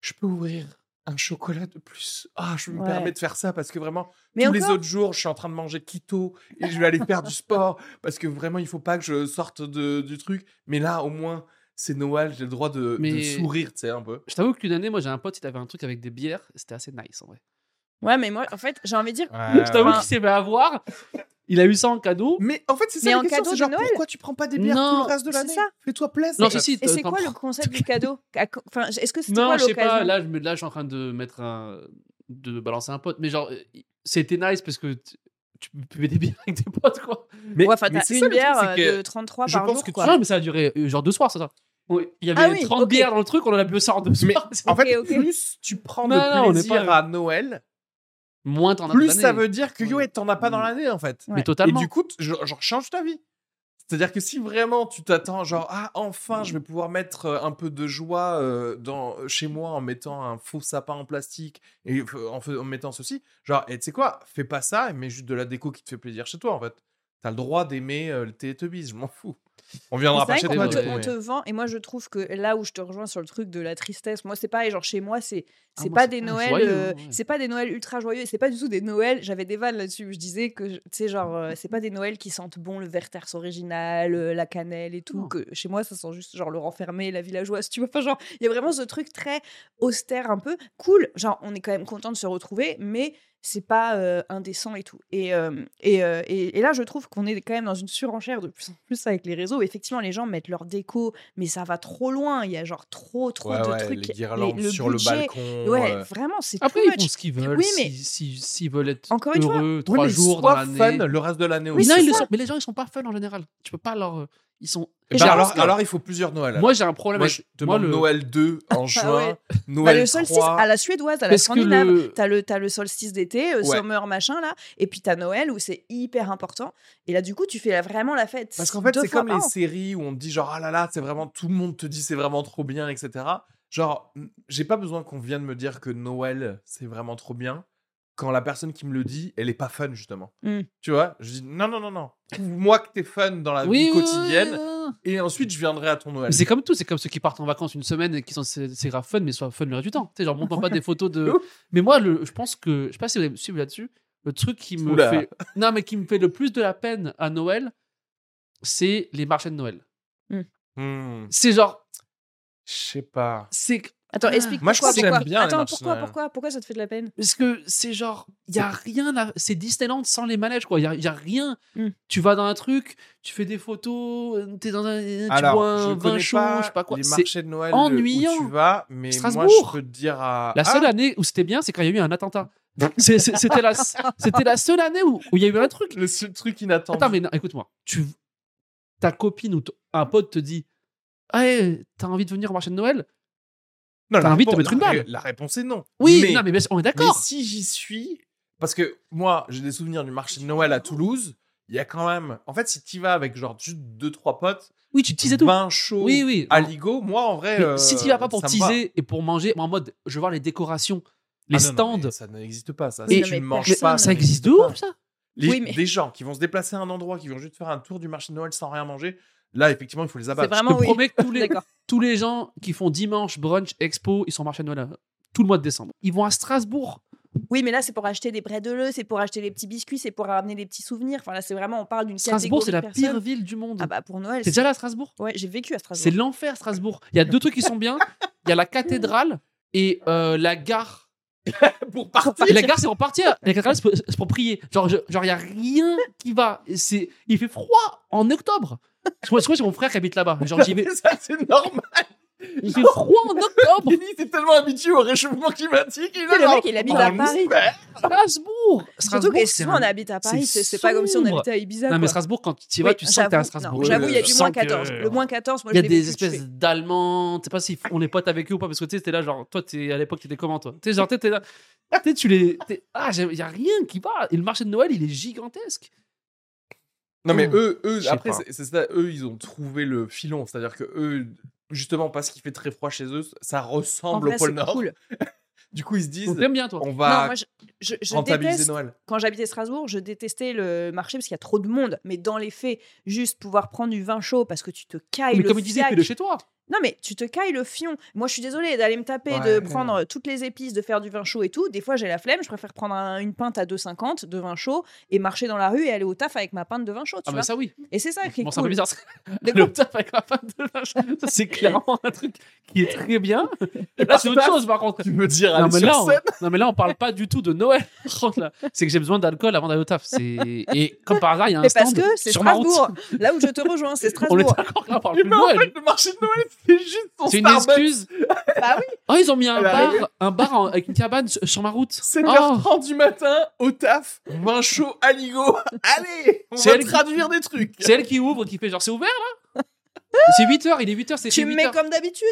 je peux ouvrir un chocolat de plus. Ah, je me Ouais. permets de faire ça parce que vraiment, Mais tous les autres jours, je suis en train de manger keto et je vais aller faire du sport parce que vraiment, il faut pas que je sorte de, du truc. Mais là, au moins, c'est Noël, j'ai le droit de, sourire, tu sais, un peu. Je t'avoue qu'une année, moi, j'ai un pote, il avait un truc avec des bières. C'était assez nice en vrai. Ouais, mais moi, en fait, j'ai envie de dire, Je t'avoue qu'il s'est fait avoir. Il a eu ça en cadeau. Mais en fait, c'est ça Mais la en question, cadeau c'est de genre, Noël pourquoi tu prends pas des bières tout Non, le reste de c'est l'année ça. Fais-toi plaisir. Non, en si, et c'est quoi le concept du cadeau Enfin, est-ce que c'était Non, quoi je sais pas. Là je, me- là, je suis en train de mettre un. de balancer un pote. Mais genre, c'était nice parce que tu buvais des bières avec tes potes, quoi. Mais, Ouais, enfin, mais t'as c'est une ça, truc, bière c'est euh, que de 33 je par pense jour, que tu- quoi. Non, mais ça a duré euh, genre deux soirs, c'est ça. Il y avait Ah oui, 30 ok. bières dans le truc, on en a bu ça en deux Mais soirs. en Ok, fait, ok. plus tu prends Non, de plaisir pas- à Noël, Moins t'en as plus dans ça veut dire que yo, Ouais. t'en as pas dans Mm. l'année en fait. Ouais. Mais Et totalement. du coup, genre, genre, change ta vie. C'est-à-dire que si vraiment tu t'attends, genre, ah, enfin, je vais pouvoir mettre euh, un peu de joie euh, dans, chez moi en mettant un faux sapin en plastique et en, mettant ceci, genre, et tu sais quoi, fais pas ça et mets juste de la déco qui te fait plaisir chez toi en fait. T'as le droit d'aimer euh, le Teletubbies, je m'en fous. On viendra pas chez toi, du te, on te vend, et moi je trouve que là où je te rejoins sur le truc de la tristesse, moi c'est pareil, genre chez moi c'est Ah, c'est pas des Noëls, euh, ouais. c'est pas des Noëls ultra joyeux, et c'est pas du tout des Noëls. J'avais des vannes là-dessus où je disais que tu sais genre euh, c'est pas des Noëls qui sentent bon le Verters original, euh, la cannelle et tout. Non. Que chez moi ça sent juste genre le renfermé, la villageoise, tu vois. Enfin genre il y a vraiment ce truc très austère un peu cool. Genre on est quand même content de se retrouver, mais c'est pas euh, indécent et tout. Et, euh, et, euh, et, et là, je trouve qu'on est quand même dans une surenchère de plus en plus avec les réseaux. Effectivement, les gens mettent leur déco, mais ça va trop loin. Il y a genre trop, trop Ouais, de ouais, trucs. les guirlandes le sur budget, le balcon. Ouais, euh, vraiment, c'est Après, too ils font ce qu'ils veulent. Oui, mais- si- si- S'ils veulent être Encore une fois. heureux trois jours dans l'année. fun le reste de l'année Oui, aussi. non, c'est ils le ça. sont. Mais les gens, ils sont pas fun en général. Tu peux pas leur. Ils sont. Et je alors, il faut plusieurs Noëls. Moi, j'ai un problème Moi, avec. je demande le- Noël 2 en juin, Ah ouais. Bah, Noël le solstice 3. à la suédoise, à la scandinave. le- T'as le, t'as le solstice d'été, euh, Ouais. summer machin là, et puis t'as Noël où c'est hyper important. Et là, du coup, tu fais vraiment la fête. Parce qu'en fait, c'est comme les séries où on te dit genre, ah là là, c'est vraiment, tout le monde te dit c'est vraiment trop bien, etc. Genre, j'ai pas besoin qu'on vienne me dire que Noël, c'est vraiment trop bien. Quand la personne qui me le dit, elle est pas fun, justement. Mm. Tu vois Je dis, non, non, non, non. Prouve-moi que t'es fun dans la Oui, vie quotidienne. oui, oui, oui. Et ensuite, je viendrai à ton Noël. Mais C'est comme tout, c'est comme ceux qui partent en vacances une semaine et qui sont c'est c'est grave fun, mais soit fun le reste du temps. Tu sais, genre, montre pas des photos de. Mais moi, le, je pense que. Je sais pas si vous allez me suivre là-dessus. Le truc qui me Oula. fait. Non, mais qui me fait le plus de la peine à Noël, c'est les marchés de Noël. Hmm, C'est genre. Je sais pas. C'est. Attends, Ah. explique Moi, je pourquoi. crois que j'aime pourquoi. bien Attends, pourquoi, pourquoi, pourquoi ça te fait de la peine? Parce que c'est genre, il y a rien à... C'est Disneyland sans les manèges, quoi. Il y a, y a rien. Mm. Tu vas dans un truc, tu fais des photos, t'es dans un... tu Alors, bois je un vin chaud, je sais pas quoi. les marchés de Noël de- ennuyant. où tu vas, mais moi, Strasbourg. je peux te dire à... La seule Ah, année où c'était bien, c'est quand il y a eu un attentat. C'était la, c'était la seule année où où il y a eu un truc. le seul truc inattendu. Attends, mais écoute-moi. Tu... Ta copine ou un pote te dit Ah, hey, t'as envie de venir au marché de Noël? Non, T'as la envie de te réponse- mettre une balle. La réponse est non. Oui, mais, non, mais on est mais d'accord. si j'y suis, Parce que moi, j'ai des souvenirs du marché de Noël à Toulouse. Il y a quand même. En fait, si tu vas avec genre juste deux, trois potes, Oui, tu teasais tout. vin chaud, Oui, oui. à Non. Ligo, moi en vrai. Mais euh, si tu vas pas pour ça teaser et pour manger, en mode, je veux voir les décorations, les Ah non, non, stands. mais ça n'existe pas, ça. Et- Si tu mais ne manges pas. ça existe de n'existe ouf, pas. ça. Les- Oui, mais- Des gens qui vont se déplacer à un endroit, qui vont juste faire un tour du marché de Noël sans rien manger, là, effectivement, il faut les C'est abattre. Je te vraiment oui. promets que tous les, tous les gens qui font dimanche, brunch, expo, ils sont au marché de Noël euh, tout le mois de décembre. Ils vont à Strasbourg. Oui, mais là, c'est pour acheter des brédeleux, c'est pour acheter les petits biscuits, c'est pour ramener les petits souvenirs. Enfin, là, c'est vraiment, on parle d'une Strasbourg, c'est la de pire ville du monde. Ah bah, pour Noël. T'es déjà là à Strasbourg? Ouais, j'ai vécu à C'est Strasbourg. l'enfer, Strasbourg. Il y a deux trucs qui sont bien. Il y a la cathédrale et euh, la gare. pour partir. Et la gare, c'est pour partir. La cathédrale, c'est pour, c'est pour prier. Genre, je- genre, il y a rien qui va. C'est, il fait froid en octobre. Je crois je que c'est mon frère qui habite là-bas. Genre, j'y vais. ça, c'est normal. Il fait froid en octobre. Kenny, c'est tellement habitué au réchauffement climatique. Il est le mec, il habite à Paris. Strasbourg. Surtout Strasbourg, que souvent, on habite à Paris, c'est pas comme si on habitait à Ibiza. Non, mais. Strasbourg, quand tu y vas, Oui, tu sens que t'es à Strasbourg. J'avoue, il y a du moins sens que- 14. Le moins 14, moi, Il y a je des espèces je d'Allemands. Tu sais pas si on est potes avec eux ou pas, parce que tu sais, t'es là, genre, toi, t'es, à l'époque, t'étais comment, toi? Tu sais, genre, t'es t'es là. Tu sais, tu les. t'es- Ah, il y a rien qui va. Et le marché de Noël, il est gigantesque. Non, mais eux, eux après, c'est ça, eux, ils ont trouvé le filon. C'est-à-dire que eux, justement, parce qu'il fait très froid chez eux, ça ressemble au pôle c'est Nord. cool. Du coup, ils se disent, t'aimes bien, toi on Non, va moi, je, je, je rentabiliser déteste Noël. quand j'habitais Strasbourg, je détestais le marché parce qu'il y a trop de monde. Mais dans les faits, juste pouvoir prendre du vin chaud parce que tu te cailles Mais le comme il disait, fais-le chez toi. Non, mais tu te cailles le fion. Moi, je suis désolée d'aller me taper, Ouais. de prendre toutes les épices, de faire du vin chaud et tout. Des fois, j'ai la flemme. Je préfère prendre un- une pinte à 2,50 de vin chaud et marcher dans la rue et aller au taf avec ma pinte de vin chaud. Tu Ah, vois bah ça, oui. et c'est ça qui est Bon, c'est un peu bizarre. Le taf avec la femme de vache. Ça, c'est clairement un truc qui est très bien. Là, c'est autre chose, par contre. Tu me dire, Non mais, là, on, scène. non, mais là, on parle pas du tout de Noël. C'est que j'ai besoin d'alcool avant d'aller au taf. Et comme par hasard, il y a un Mais parce stand que c'est sur ma route. Strasbourg. Là où je te rejoins, c'est On est Strasbourg. d'accord, on parle plus de en Noël. fait, le marché de Noël, c'est juste ton C'est une Starbucks. excuse. Bah oui. Oh, ils ont mis un Elle bar, arrive. un bar en- avec une cabane sur sur ma route. 7h30 du matin, au taf, vin chaud à Ligo. Allez, on C'est va elle qui- traduire des trucs. C'est elle qui ouvre, qui fait genre c'est ouvert là C'est 8h, il est 8h, c'est Tu me 8 mets heures. comme d'habitude.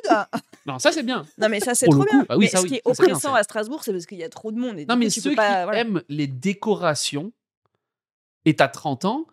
Non, ça c'est bien. Non, mais ça, c'est Pour trop le bien. coup, bah oui, mais ça, ce oui, qui est ça, c'est bien, oppressant ça. à Strasbourg, c'est parce qu'il y a trop de monde. Et du Non, coup, mais ceux pas. qui voilà. aiment les décorations et t'as 30 ans,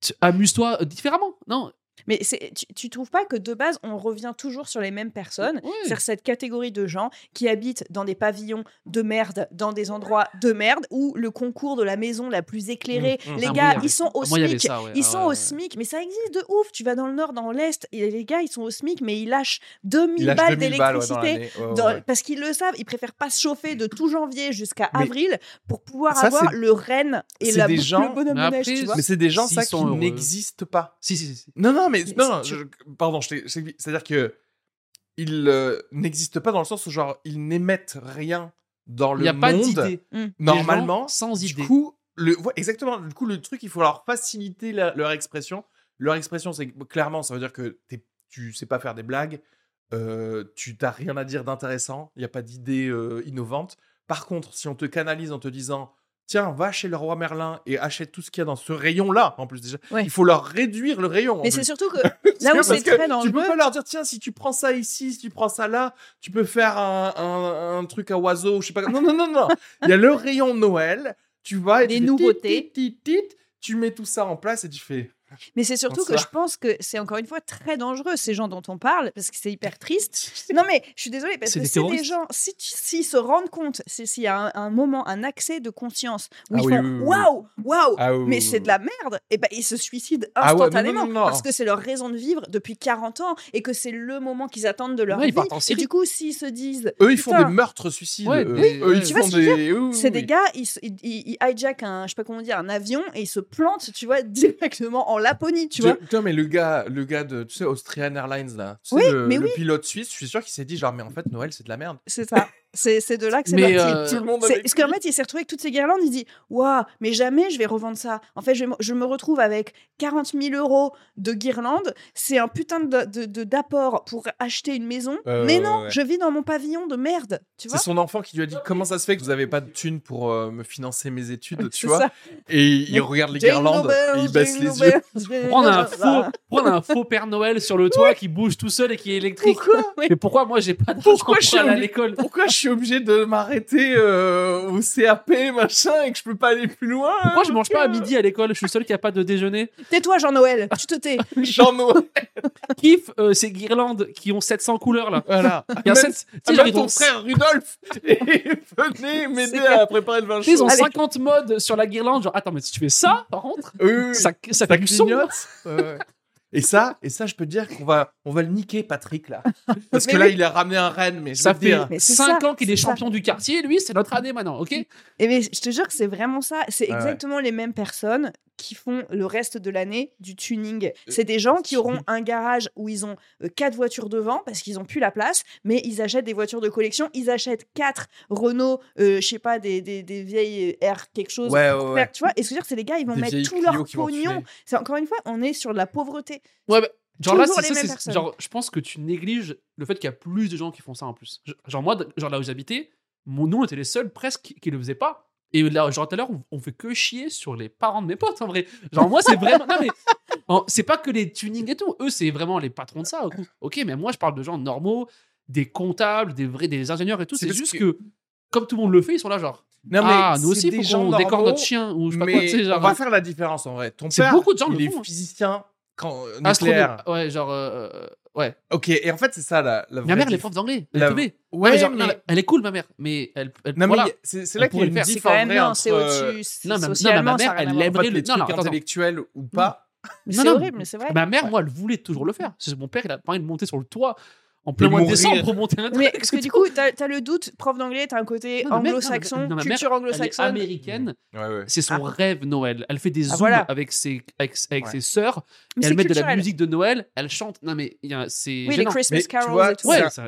tu- amuse-toi différemment. Non, Mais tu, tu trouves pas que de base, on revient toujours sur les mêmes personnes. C'est cette catégorie de gens qui habitent dans des pavillons de merde, dans des endroits de merde, où le concours de la maison la plus éclairée, Mmh, mmh. les Ah, gars, ils sont au moi, SMIC. ça, ouais. Ils Ah, sont ouais, au ouais. SMIC, mais ça existe de ouf. Tu vas dans le nord, dans l'est, et les gars, ils sont au SMIC, mais ils lâchent 2000 Il lâche balles 2000 balles ouais, dans d'électricité. Parce qu'ils le savent, ils préfèrent pas se chauffer de tout janvier jusqu'à avril pour pouvoir ça, avoir le renne et la, des le gens- bonhomme Mais de neige, après, tu vois. Mais c'est des gens, ça, qui n'existent pas. Si, si, si. si. Non, non, mais, Mais non, non, si je- pardon, c'est-à-dire que ils euh, n'existent pas dans le sens où genre ils n'émettent rien dans Il le n'y a pas monde. d'idée. Mm. Les Normalement, gens sans du idée. coup, le, ouais, exactement. Du coup, le truc, il faut leur faciliter la- leur expression. Leur expression, c'est clairement, ça veut dire que t'es- tu sais pas faire des blagues, euh, tu t'as rien à dire d'intéressant, il n'y a pas d'idée euh, innovante. Par contre, si on te canalise en te disant Tiens, va chez le roi Merlin et achète tout ce qu'il y a dans ce rayon-là, en plus déjà, Ouais. il faut leur réduire le rayon. Mais c'est surtout que là où c'est très Tu peux dangereux. pas leur dire, tiens, si tu prends ça ici, si tu prends ça là, tu peux faire un, un- un truc à oiseau, je sais pas. Non, non, non, non. Il y a le rayon Noël, tu vas et Des tu nouveautés. tit, tit, tit, tit, tu mets tout ça en place et tu fais. Mais c'est surtout que je pense que c'est encore une fois très dangereux, ces gens dont on parle, parce que c'est hyper triste. Non, mais je suis désolée, parce que c'est des gens, si tu- s'ils se rendent compte, si- s'il y a un, un moment, un accès de conscience où Ah ils oui, font waouh, waouh, Ah oui, mais c'est de la merde, et ben ils se suicident Ah ouais, non, non, instantanément non, parce que c'est leur raison de vivre depuis 40 ans et que c'est le moment qu'ils attendent de leur Ouais, vie. Et du coup, s'ils se disent Eux, ils font des meurtres suicides. Ouais, oui, Eux, ils font des. c'est des gars, ils, ils- ils hijackent un, je sais pas comment dire, un avion et ils se plantent, tu vois, directement en Laponie, tu vois. Putain, mais le gars, le gars de, tu sais, Austrian Airlines, là, tu sais, Oui, le, mais le oui. pilote suisse, je suis sûr qu'il s'est dit, genre, mais en fait, Noël, c'est de la merde. C'est ça. C'est c'est de là que c'est parti. euh, Tout le monde Parce qu'en fait, il s'est retrouvé avec toutes ces guirlandes. Il dit Waouh, mais jamais je vais revendre ça. En fait, je, me- je me retrouve avec 40 000 euros de guirlandes. C'est un putain de- de- de- d'apport pour acheter une maison. Mais non, ouais. je vis dans mon pavillon de merde. Tu C'est son enfant qui lui a dit comment ça se fait que vous avez pas de thunes pour euh, me financer mes études, tu vois ça. Et il regarde les guirlandes et il baisse les yeux. Prendre un, faux, prendre un faux Père Noël sur le toit qui bouge tout seul et qui est électrique. Pourquoi? Mais pourquoi moi j'ai pas d'argent Pourquoi pour je suis aller à l'école? Pourquoi je suis obligé de m'arrêter euh, au CAP, machin, et que je peux pas aller plus loin. Pourquoi je mange pas à midi à l'école? Je suis le seul qui a pas de déjeuner. Tais-toi, Jean-Noël, tu te tais. Jean-Noël. Kiffe euh, ces guirlandes qui ont 700 couleurs là. Voilà. Il y a Même- sept- tu sais, genre, Même ils ton ont- frère Rudolf et venez m'aider à préparer le vin Ils ont chaud. Allez. 50 modes sur la guirlande. Genre, attends, mais si tu fais ça, par contre, Oui, oui, oui. ça, ça Ça fait du son. clignote. Et ça, et ça, je peux te dire qu'on va, on va le niquer, Patrick, là. Parce que Mais là, oui. il a ramené un Rennes, mais je Ça fait dire. Mais c'est 5 ça, ans qu'il est ça. champion du quartier. Lui, c'est notre année maintenant, ok? Et mais je te jure que c'est vraiment ça. C'est ouais. exactement les mêmes personnes qui font le reste de l'année du Euh, tuning. C'est des gens qui auront un garage où ils ont euh, quatre voitures devant parce qu'ils ont plus la place, mais ils achètent des voitures de collection. Ils achètent quatre Renault, euh, je sais pas, des, des, des vieilles R quelque chose. Ouais, ouais, faire- ouais. Tu vois, et ce que je veux dire, c'est les gars, ils vont Des mettre tout leur pognon. C'est encore une fois, on est sur de la pauvreté. Ouais, bah, genre là, c'est ça, genre, je pense que tu négliges le fait qu'il y a plus de gens qui font ça en plus. Genre, moi, genre là où j'habitais, mon nom était les seuls presque qui, qui le faisaient pas. Et là, genre tout à l'heure, on, fait que chier sur les parents de mes potes en vrai. Genre, moi, c'est vraiment. Non, mais c'est pas que les tunings et tout. Eux, c'est vraiment les patrons de ça. Ok, mais moi, je parle de gens normaux, des comptables, des vrais, des ingénieurs et tout. C'est juste que- que... comme tout le monde le fait, ils sont là, genre. Non, mais ah, nous aussi, des faut qu'on décore notre chien ou je sais pas mais quoi. tu sais, genre, on va faire la différence en vrai. Ton C'est père, beaucoup de gens il le font, hein. physicien quand, astronome. nucléaire. Ouais, genre. euh, euh, ouais. Ok, et en fait, c'est ça la, la Ma vraie mère, elle est diff- prof d'anglais. Elle La- est teubée. Ouais, Non, mais genre, mais- non, elle est cool, ma mère. Mais elle. elle Non, mais voilà. y a- c'est c'est là Elle qu'il y a pourrait une le faire. C'est quand en même entre, c'est au-dessus. c'est non, mais- non, mais ma ça mère, a rien elle voir. en fait, le- les non, trucs non, attends, intellectuels ou pas. Mais Non, C'est non. horrible, mais c'est vrai. Ma mère, Ouais. moi, elle voulait toujours le faire. C'est mon père, il a pas envie de monter sur le toit en plein mois de décembre pour monter un truc. Mais parce que du coup, t'as as le doute, prof d'anglais, t'as un côté anglo-saxon, culture anglo-saxonne. américaine. Ouais, ouais. C'est son Ah. rêve Noël. Elle fait des Ah, zooms voilà. avec ses avec, avec Ouais. ses sœurs. Mais elle met de la musique de Noël. Elle chante. Non mais il y a- c'est Oui, les gênant. Christmas Mais tu carols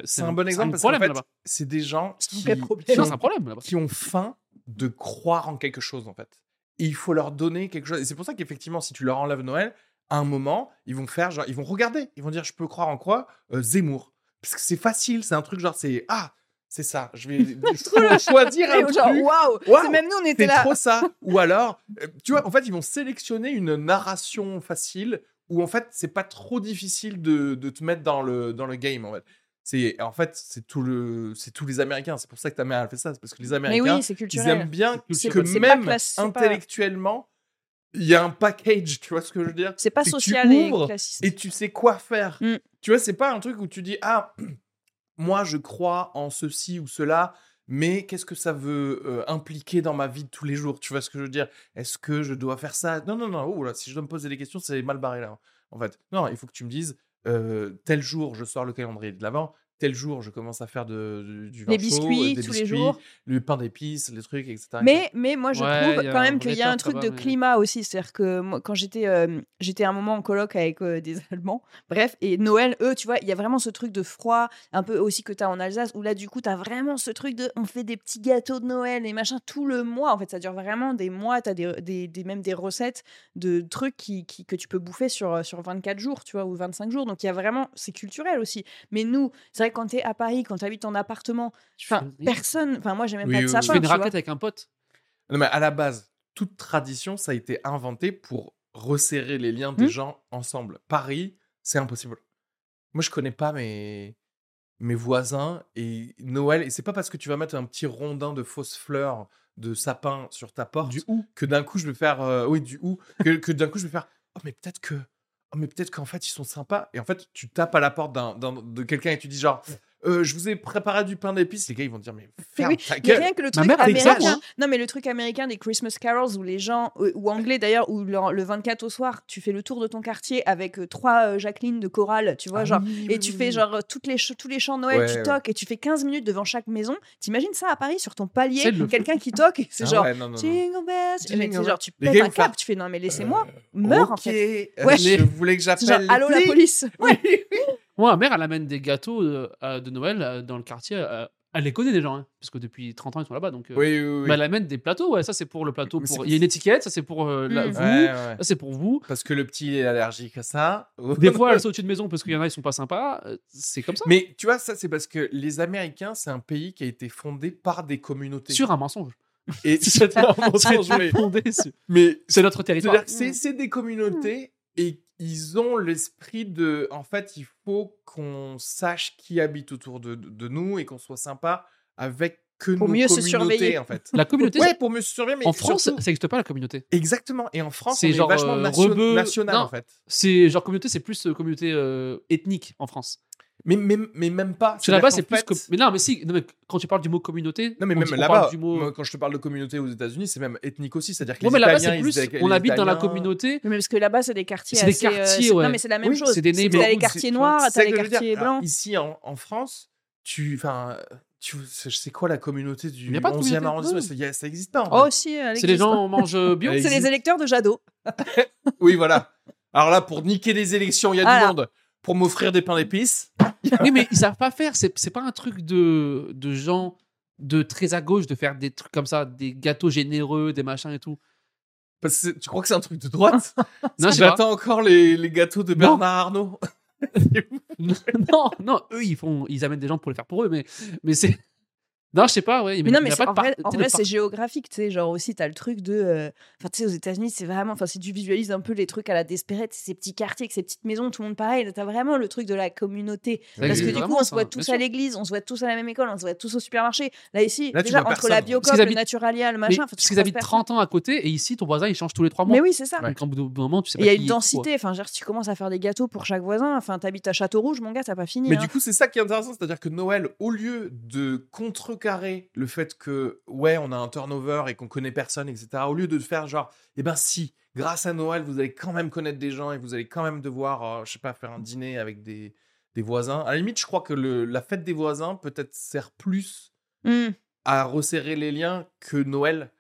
c'est un bon exemple parce qu'en fait, c'est des gens qui, ont- c'est un problème là-bas. qui ont faim de croire en quelque chose en fait. Et il faut leur donner quelque chose. Et c'est pour ça qu'effectivement, si tu leur enlèves Noël, à un moment, ils vont faire genre, ils vont regarder, ils vont dire, je peux croire en quoi? Euh, Zemmour, parce que c'est facile, c'est un truc genre, c'est ah, c'est ça. Je vais cho- choisir un truc. waouh! C'est Même nous, on était C'est là. trop ça. Ou alors, euh, tu vois, en fait, ils vont sélectionner une narration facile où en fait, c'est pas trop difficile de, de te mettre dans le, dans le game. En fait, c'est en fait, c'est tout le, c'est tous les Américains. C'est pour ça que ta mère elle fait ça, c'est parce que les Américains, oui, ils aiment bien que pas même classe- intellectuellement, il y a un package. Tu vois ce que je veux dire? C'est pas tu social et classiste. et tu sais quoi faire. Mm. Tu vois, c'est pas un truc où tu dis ah, moi je crois en ceci ou cela, mais qu'est-ce que ça veut euh, impliquer dans ma vie de tous les jours? Tu vois ce que je veux dire? Est-ce que je dois faire ça? Non, non, non. Oh là, si je dois me poser des questions, c'est mal barré là. En fait, non, il faut que tu me dises euh, tel jour je sors le calendrier de l'avant. Tel jour, je commence à faire de, du- du vin Les chaud, biscuits des tous les jours. le pain d'épices, les trucs, etc. Mais, mais moi, je Ouais, trouve quand même vrai qu'il y a un truc de mais- climat aussi. C'est-à-dire que moi, quand j'étais euh, j'étais un moment en coloc avec euh, des Allemands, bref, et Noël, eux, tu vois, il y a vraiment ce truc de froid, un peu aussi que tu as en Alsace, où là, du coup, tu as vraiment ce truc de on fait des petits gâteaux de Noël et machin tout le mois. En fait, ça dure vraiment des mois. Tu as des, des, des- même des recettes de trucs qui, qui- que tu peux bouffer sur, sur 24 jours, tu vois, ou 25 jours. Donc, il y a vraiment, c'est culturel aussi. Mais nous, c'est vrai quand tu es à Paris, quand tu habites en appartement, enfin, personne, enfin, moi, j'ai même Oui, pas de oui, sapin. fais une raclette avec un pote? Non, mais à la base, toute tradition, ça a été inventé pour resserrer les liens des Hmm. gens ensemble. Paris, c'est impossible. Moi, je connais pas mes, mes voisins et Noël. Et c'est pas parce que tu vas mettre un petit rondin de fausses fleurs de sapin sur ta porte Du que d'un coup je vais faire euh, oui du ou que, que d'un coup je vais faire oh mais peut-être que mais peut-être qu'en fait ils sont sympas. Et en fait tu tapes à la porte d'un, de quelqu'un et tu dis genre Euh, je vous ai préparé du pain d'épices les gars ils vont dire mais ferme oui, ta Mais gueule rien que le truc mère fait ça, américain. non, mais le truc américain des Christmas carols où les gens, euh, ou anglais d'ailleurs, où le, le 24 au soir, tu fais le tour de ton quartier avec euh, trois euh, Jacqueline de chorale, tu vois, Ah genre. oui, Et oui, tu oui, fais oui. genre toutes les tous les chants Noël, Ouais, tu ouais. toques et tu fais 15 minutes devant chaque maison. T'imagines ça à Paris sur ton palier, quelqu'un qui toque, et c'est Ah genre ouais, non, non, non. Jingle bells. Jingle Mais c'est bells. genre tu pètes un cap, tu fais non mais laissez-moi, meurs en fait. Ouais. je voulais que j'appelle allô la police. Moi, ma mère, elle amène des gâteaux euh, euh, de Noël euh, dans le quartier. elle les connaît des gens, hein, parce que depuis 30 ans, ils sont là-bas. Donc, Oui, oui, oui. bah, elle amène des plateaux. Ouais, ça, c'est pour le plateau. Pour... Il y a une étiquette, ça, c'est pour euh, la- Mm. vous. Ouais, ouais. Ça, c'est pour vous. Parce que le petit est allergique à ça. Des fois, elle saute au-dessus de maison parce qu'il y en a, ils sont pas sympas. C'est comme ça. Mais tu vois, ça, c'est parce que les Américains, c'est un pays qui a été fondé par des communautés. Sur un mensonge. Et C'est un mensonge, c'est mais- fondé sur- mais C'est notre territoire. c'est c'est des communautés et ils ont l'esprit de. En fait, il faut qu'on sache qui habite autour de, de nous et qu'on soit sympa avec que Pour nos mieux se surveiller. en fait. La communauté, Ouais, pour mieux se surveiller, mais en France, surtout- ça n'existe pas la communauté. exactement. Et en France, C'est on est genre, vachement euh, nation- rebeu- national, Non. en fait. C'est genre communauté, c'est plus euh, communauté euh, ethnique en France. Mais, mais, mais même pas. Parce que là-bas, c'est plus. com- fait- Mais non, mais si. non, mais quand tu parles du mot communauté. Non, mais on même là-bas, mot. quand je te parle de communauté aux États-Unis, c'est même ethnique aussi. C'est-à-dire que Ouais, les mais là-bas, Italiens, ils plus. On les habite dans la communauté. Mais parce que là-bas, c'est des quartiers C'est des euh, quartiers, ouais. Non, mais c'est la même Oui, chose. c'est des C'est- T'as neighborhoods, les c'est- quartiers noirs, t'as c'est les que quartiers blancs. Ici, en, France, tu. Enfin. Tu, c'est quoi la communauté du Il y a pas de 11e communauté, arrondissement? Ça Ça n'existe pas. en Oh, si, C'est les existe. gens mangent bio? Elle C'est les existe. électeurs de Jadot. Oui, voilà. Alors là, pour niquer des élections, il y a du monde. Pour m'offrir des pains d'épices. Oui, mais ils savent pas faire. C'est c'est pas un truc de, de gens de très à gauche de faire des trucs comme ça, des gâteaux généreux, des machins et tout. Parce que tu crois que c'est un truc de droite? Non. J'attends encore les, les gâteaux de Non. Bernard Arnault. non, non, eux ils font, ils amènent des gens pour les faire pour eux, mais, mais c'est. Non, je sais pas, ouais. Mais non, mais a c'est- pas en de par- vrai, vrai, c'est géographique, tu sais. Genre aussi, t'as le truc de. euh, Enfin, tu sais, aux États-Unis, c'est vraiment. Enfin, si tu visualises un peu les trucs à la Desperate, ces petits quartiers avec ces petites maisons, tout le monde pareil. T'as vraiment le truc de la communauté. Ça Parce que du coup, on se voit bien tous à l'église, on se voit tous à la même école, on se voit tous au supermarché. Là, ici, Là, déjà, entre la. Biocop, le habitent- Naturalia, le Mais machin. parce qu'ils habitent personne. 30 ans à côté et ici, ton voisin il change tous les 3 mois. Mais oui, c'est ça. Ouais. Donc, au bout d'un moment, tu sais Et pas il y a une densité. Enfin, si tu commences à faire des gâteaux pour chaque voisin, enfin, t'habites à Château-Rouge, mon gars, n'a pas fini. Mais hein. du coup, c'est ça qui est intéressant, c'est-à-dire que Noël, au lieu de contrecarrer le fait que, ouais, on a un turnover et qu'on connaît personne, etc., au lieu de faire genre, eh ben si, grâce à Noël, vous allez quand même connaître des gens et vous allez quand même devoir, euh, je sais pas, faire un dîner avec des, des voisins. À la limite, je crois que le, la fête des voisins peut-être sert plus Hmm. à resserrer les liens que Noël.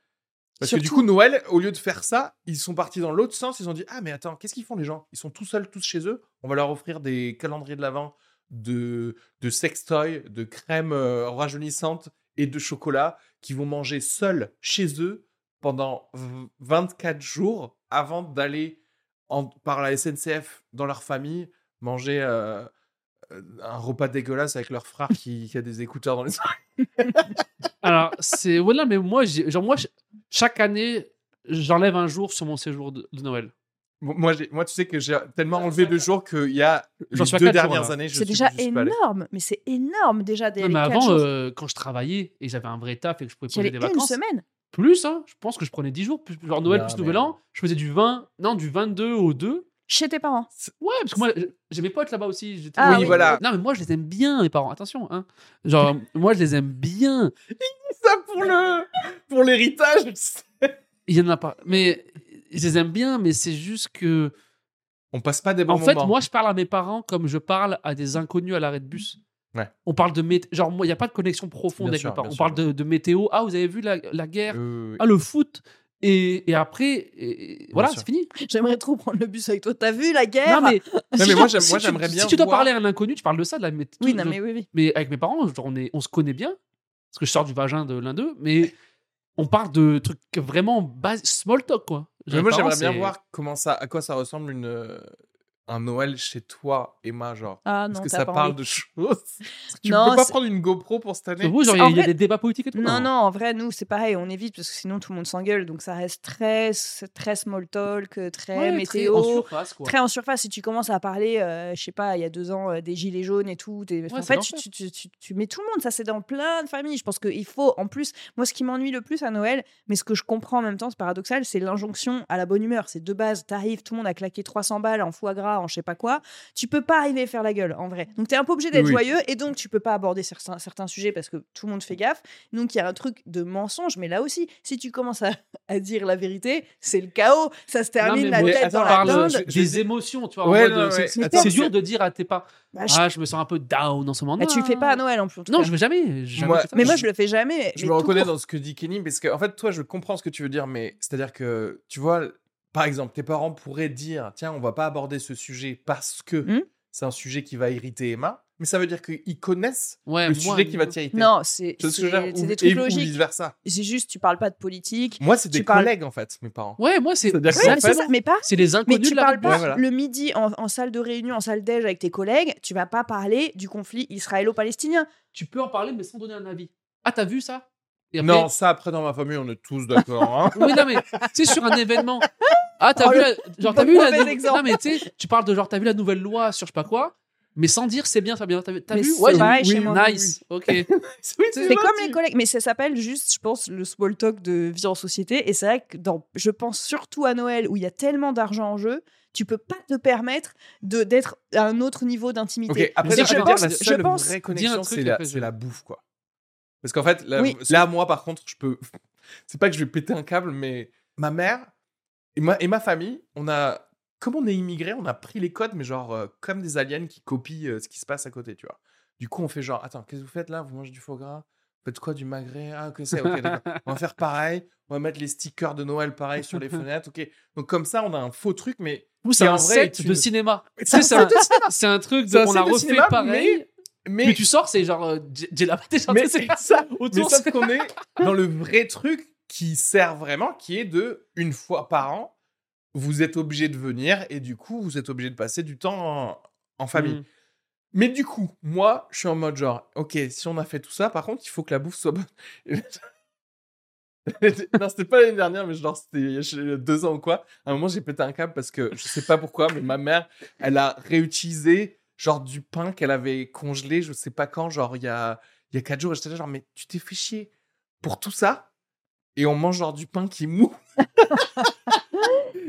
Parce que du coup, Noël, au lieu de faire ça, ils sont partis dans l'autre sens. Ils ont dit Ah, mais attends, qu'est-ce qu'ils font les gens? Ils sont tout seuls, tous chez eux. On va leur offrir des calendriers de l'Avent, de, de sextoys, de crème euh, rajeunissante et de chocolat qui vont manger seuls chez eux pendant v- 24 jours avant d'aller par la SNCF dans leur famille manger euh, euh, un repas dégueulasse avec leur frère qui, a des écouteurs dans les oreilles. Alors, c'est. Voilà, mais moi, genre, moi, chaque année, j'enlève un jour sur mon séjour de Noël. Moi, moi, tu sais que j'ai tellement enlevé de jours qu'il y a J'en les suis à deux quatre jours, dernières là. années, je C'est suis- déjà je suis pas allé. énorme. Mais c'est énorme déjà. Des Non, mais quatre avant, jours. euh, quand je travaillais et j'avais un vrai taf et que je pouvais Tu poser allais des une vacances. semaine. Plus, hein, je pense que je prenais 10 jours. Plus, genre Noël Non, plus mais- Nouvel An, je faisais du 20. Non, du 22 au 2. Chez tes parents. Ouais, parce que moi, j'ai mes potes là-bas aussi. j'étais- Ah oui, voilà. Non, mais moi, je les aime bien, mes parents. Attention, hein. Genre, moi, je les aime bien. Ça pour le pour l'héritage. Il y en a pas. Mais je les aime bien, mais c'est juste que. On passe pas des bons en fait, moments. moi, je parle à mes parents comme je parle à des inconnus à l'arrêt de bus. Ouais. On parle de météo. Genre, moi, il n'y a pas de connexion profonde Bien avec sûr, mes parents. On sûr. parle de, de météo. Ah, vous avez vu la, la guerre? Euh, Ah, le foot et, et après, et- voilà, c'est fini. J'aimerais trop prendre le bus avec toi. T'as vu la guerre? Non, mais, mais si moi, tu- j'aime- si j'aimerais bien Si tu dois voir- parler à un inconnu, tu parles de ça, de la météo. Oui, non, mais oui, oui. Mais avec mes parents, genre, on, est, on se connaît bien, parce que je sors du vagin de l'un d'eux, mais on parle de trucs vraiment base, small talk, quoi. Mais moi, j'aimerais bien voir comment ça, à quoi ça ressemble une euh, un Noël chez toi, Emma, genre. Ah Parce non, que t'as ça pas parle envie. de choses? Parce que tu Non, peux pas prendre une GoPro pour cette année. Vous, genre, il y, a- y des débats politiques et tout. Non, non, en vrai, nous, c'est pareil, on évite parce que sinon tout le monde s'engueule. Donc ça reste très, très small talk, très Ouais, météo. en surface, quoi. Très en surface, si tu commences à parler, euh, je sais pas, il y a deux ans, euh, des gilets jaunes et tout, en fait, tu, l'enfer. tu, tu- tu mets tout le monde, ça c'est dans plein de familles. Je pense qu'il faut, en plus, moi ce qui m'ennuie le plus à Noël, mais ce que je comprends en même temps, c'est paradoxal, c'est l'injonction à la bonne humeur. C'est de base, t'arrives, tout le monde a claqué 300 balles en foie gras, en je sais pas quoi, tu peux pas arriver à faire la gueule, en vrai. Donc t'es un peu obligé d'être Oui. joyeux et donc tu peux pas aborder certains, certains sujets parce que tout le monde fait gaffe. Donc il y a un truc de mensonge, mais là aussi, si tu commences à, à dire la vérité, c'est le chaos. Ça se termine mais la tête attends, dans la parle dinde. je- des émotions, tu vois. Ouais, c'est- ouais. dur de dire à tes pas. Bah, je- Ah, je me sens un peu down en ce moment. Mais tu le fais pas à Noël en plus. en Non, cas. je veux jamais. jamais Moi-. Mais moi, je le fais jamais. Je me reconnais dans ce que dit Kenny, parce que en fait, toi, je comprends ce que tu veux dire, mais c'est-à-dire que, tu vois, par exemple, tes parents pourraient dire, tiens, on va pas aborder ce sujet parce que Hmm. c'est un sujet qui va irriter Emma, mais ça veut dire qu'ils connaissent Ouais, le moi, sujet qui va t'irriter. Non, c'est Tu ce c'est- c'est des et- trucs ou logiques. vice versa. C'est juste, tu parles pas de politique. Moi, c'est Tu des parles- collègues, en fait, mes parents. Ouais, moi, c'est c'est- Ouais, fait- c'est ça, mais pas. c'est les Mais inconnus tu de la parles pas Ouais, voilà. le midi en, en salle de réunion, en salle déj avec tes collègues. Tu vas pas parler du conflit israélo-palestinien. Tu peux en parler, mais sans donner un avis. Ah, t'as vu ça? Après- Non, ça, après, dans ma famille, on est tous d'accord. hein. Oui, non, mais tu sais, sur un événement. Ah, t'as Oh, vu le- la... Genre, t'as vu la. Non, mais tu sais, tu parles de genre, t'as vu la nouvelle loi sur je sais pas quoi. mais sans dire c'est bien, Fabien. T'as t'as vu c'est Ouais, j'ai pareil vu. chez moi. Nice. Ok. Oui, C'est comme les collègues, mais ça s'appelle juste, je pense, le small talk de vie en société. Et c'est vrai que dans, je pense surtout à Noël où il y a tellement d'argent en jeu, tu peux pas te permettre de d'être à un autre niveau d'intimité. Ok, après, je je pense- la je seule pense- vraie connexion, truc c'est la, après, je- c'est la bouffe, quoi. Parce qu'en fait, là, Oui. là, moi, par contre, je peux. C'est pas que je vais péter un câble, mais ma mère et ma, et ma famille, on a. Comme on est immigré, on a pris les codes, mais genre euh, comme des aliens qui copient euh, ce qui se passe à côté, tu vois. Du coup, on fait genre, attends, qu'est-ce que vous faites là? Vous mangez du foie gras? Vous faites quoi Du magret? Ah, ok, c'est ok, d'accord. On va faire pareil. On va mettre les stickers de Noël pareil sur les fenêtres, ok. Donc, comme ça, on a un faux truc, mais. Ou c'est un set de cinéma. C'est un c'est un, truc de, on a refait cinéma, pareil. Mais. Mais tu sors, c'est genre euh, j'ai la Mais c'est ça. Mais autour. sauf qu'on est dans le vrai truc qui sert vraiment, qui est de une fois par an, vous êtes obligé de venir et du coup, vous êtes obligé de passer du temps en, en famille. Mm. Mais du coup, moi, je suis en mode genre, ok, si on a fait tout ça, par contre, il faut que la bouffe soit bonne. non, c'était pas l'année dernière, mais genre, c'était il y a deux ans ou quoi. À un moment, j'ai pété un câble parce que je sais pas pourquoi, mais ma mère, elle a réutilisé genre du pain qu'elle avait congelé, je sais pas quand, genre il y a, il y a quatre jours. Et j'étais là, genre, mais tu t'es fait chier pour tout ça et on mange genre du pain qui est mou.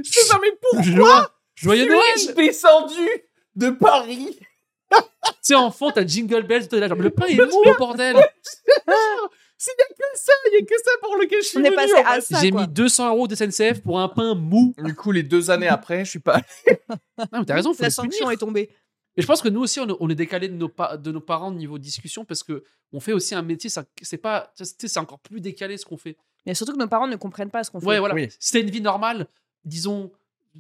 je sais pas, mais pourquoi Joie- Joyeux Noël suis-je descendu de Paris Tu sais, en fond, t'as Jingle Bells, t'es là, genre, le pain est mou, bordel S'il y a que ça, il y a que ça pour lequel je suis On est venu, passé à ça. J'ai mis 200 euros de SNCF pour un pain mou. Du coup, les deux années après, je suis pas. Non, mais t'as raison, faut La sanction est tombée. Et je pense que nous aussi, on est, décalé de nos, pa- de nos parents niveau discussion parce que on fait aussi un métier, ça- c'est pas, tu sais, c'est encore plus décalé ce qu'on fait. Mais surtout que nos parents ne comprennent pas ce qu'on fait. Ouais, voilà. Oui. Si t'as une vie normale, disons,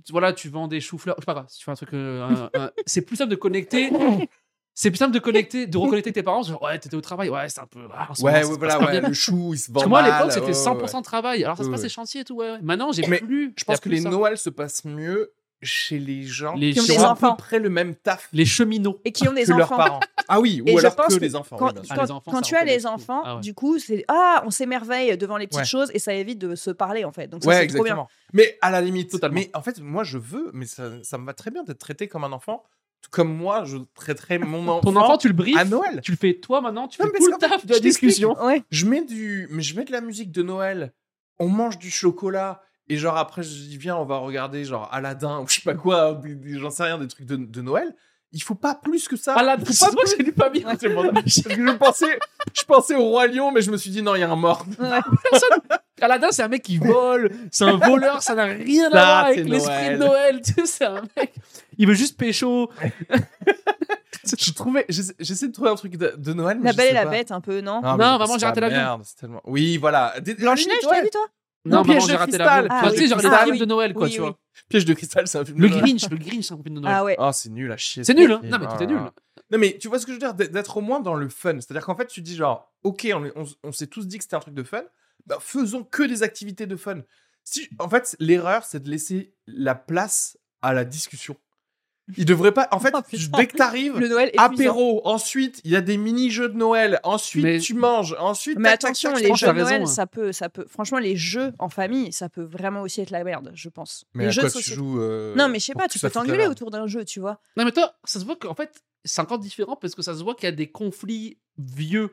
voilà, tu vends des choux-fleurs, je sais pas grave, si tu fais un truc, euh, un- un- c'est plus simple de connecter. C'est plus simple de connecter, de reconnecter tes parents. Genre, ouais, t'étais au travail, ouais, c'est un peu. ah, moment, Ouais, ouais, voilà, ouais, le chou, il se vend Parce que moi, à l'époque, c'était ouais, ouais, 100% ouais. de travail. Alors, ça se Ouais, passe ouais. les chantiers et tout, ouais, ouais. Maintenant, j'ai plus. Je pense que les ça. Noëls se passent mieux chez les gens Les Qui ont des à enfants. peu près le même taf Les cheminots. Et qui ont des que leurs enfants. parents. Ah oui, Et ou je alors pense que que les enfants. Quand, oui, bien sûr. Ah, quand- les enfants, quand ça tu as reconnaît les tout. enfants, Ah ouais. du coup, c'est ah, on s'émerveille devant les petites Ouais. choses et ça évite de se parler en fait. Donc ça, Ouais, c'est trop bien. exactement. Mais à la limite, Totalement. mais en fait, moi, je veux, mais ça, ça me va très bien d'être traité comme un enfant, tout comme moi, je traiterais mon enfant, Ton enfant, tu le briefes. à Noël. Tu le fais toi maintenant, tu Non, fais mais tout le taf de je la t'explique. discussion. Ouais. Je mets du, mais je mets de la musique de Noël. On mange du chocolat et genre après, je dis viens, on va regarder genre Aladdin ou je sais pas quoi, j'en sais rien, des trucs de, de Noël. Il faut pas plus que ça. Là, faut pas moi, plus. j'ai lu pas bien. Que je pensais, je pensais au roi lion, mais je me suis dit non, il y a un mort. Aladdin, c'est un mec qui vole, c'est un voleur, ça n'a rien à voir avec l'esprit de Noël. Tu sais, c'est un mec, il veut juste pécho. Je trouvais, j'essa- j'essaie de trouver un truc de, de Noël. mais La je belle et la pas. bête, un peu, non? Ah, Non, vraiment, j'ai raté la l'avion. merde, c'est tellement. Oui, voilà. L'as ouais. vu toi? Non, Non, Piège j'ai de raté cristal. Ah, Enfin, tu sais, oui. genre les Ah, films oui. de Noël, quoi, Oui, tu oui. vois. Piège de cristal, c'est un film de Le Noël. Grinch, le Grinch, c'est un film de Noël. Ah ouais. Oh, c'est nul à chier. C'est ce nul, hein. Non, mais tout est nul. Non, mais tu vois ce que je veux dire? D'être- au moins dans le fun. C'est-à-dire qu'en fait, tu dis genre, ok, on, on, on s'est tous dit que c'était un truc de fun, bah, faisons que des activités de fun. Si, en fait, l'erreur, c'est de laisser la place à la discussion. Il devrait pas. En fait, Oh, dès que t'arrives, Le Noël apéro, ensuite, il y a des mini-jeux de Noël, ensuite, Mais- tu manges, ensuite. Mais attention, les jeux de raison, Noël, hein. ça peut, ça peut. Franchement, les jeux en famille, ça peut vraiment aussi être la merde, je pense. Mais les à jeux quoi de tu joues euh, Non, mais je sais pas, tu peux t'engueuler autour d'un jeu, tu vois. Non, mais toi, ça se voit qu'en fait, c'est encore différent parce que ça se voit qu'il y a des conflits vieux.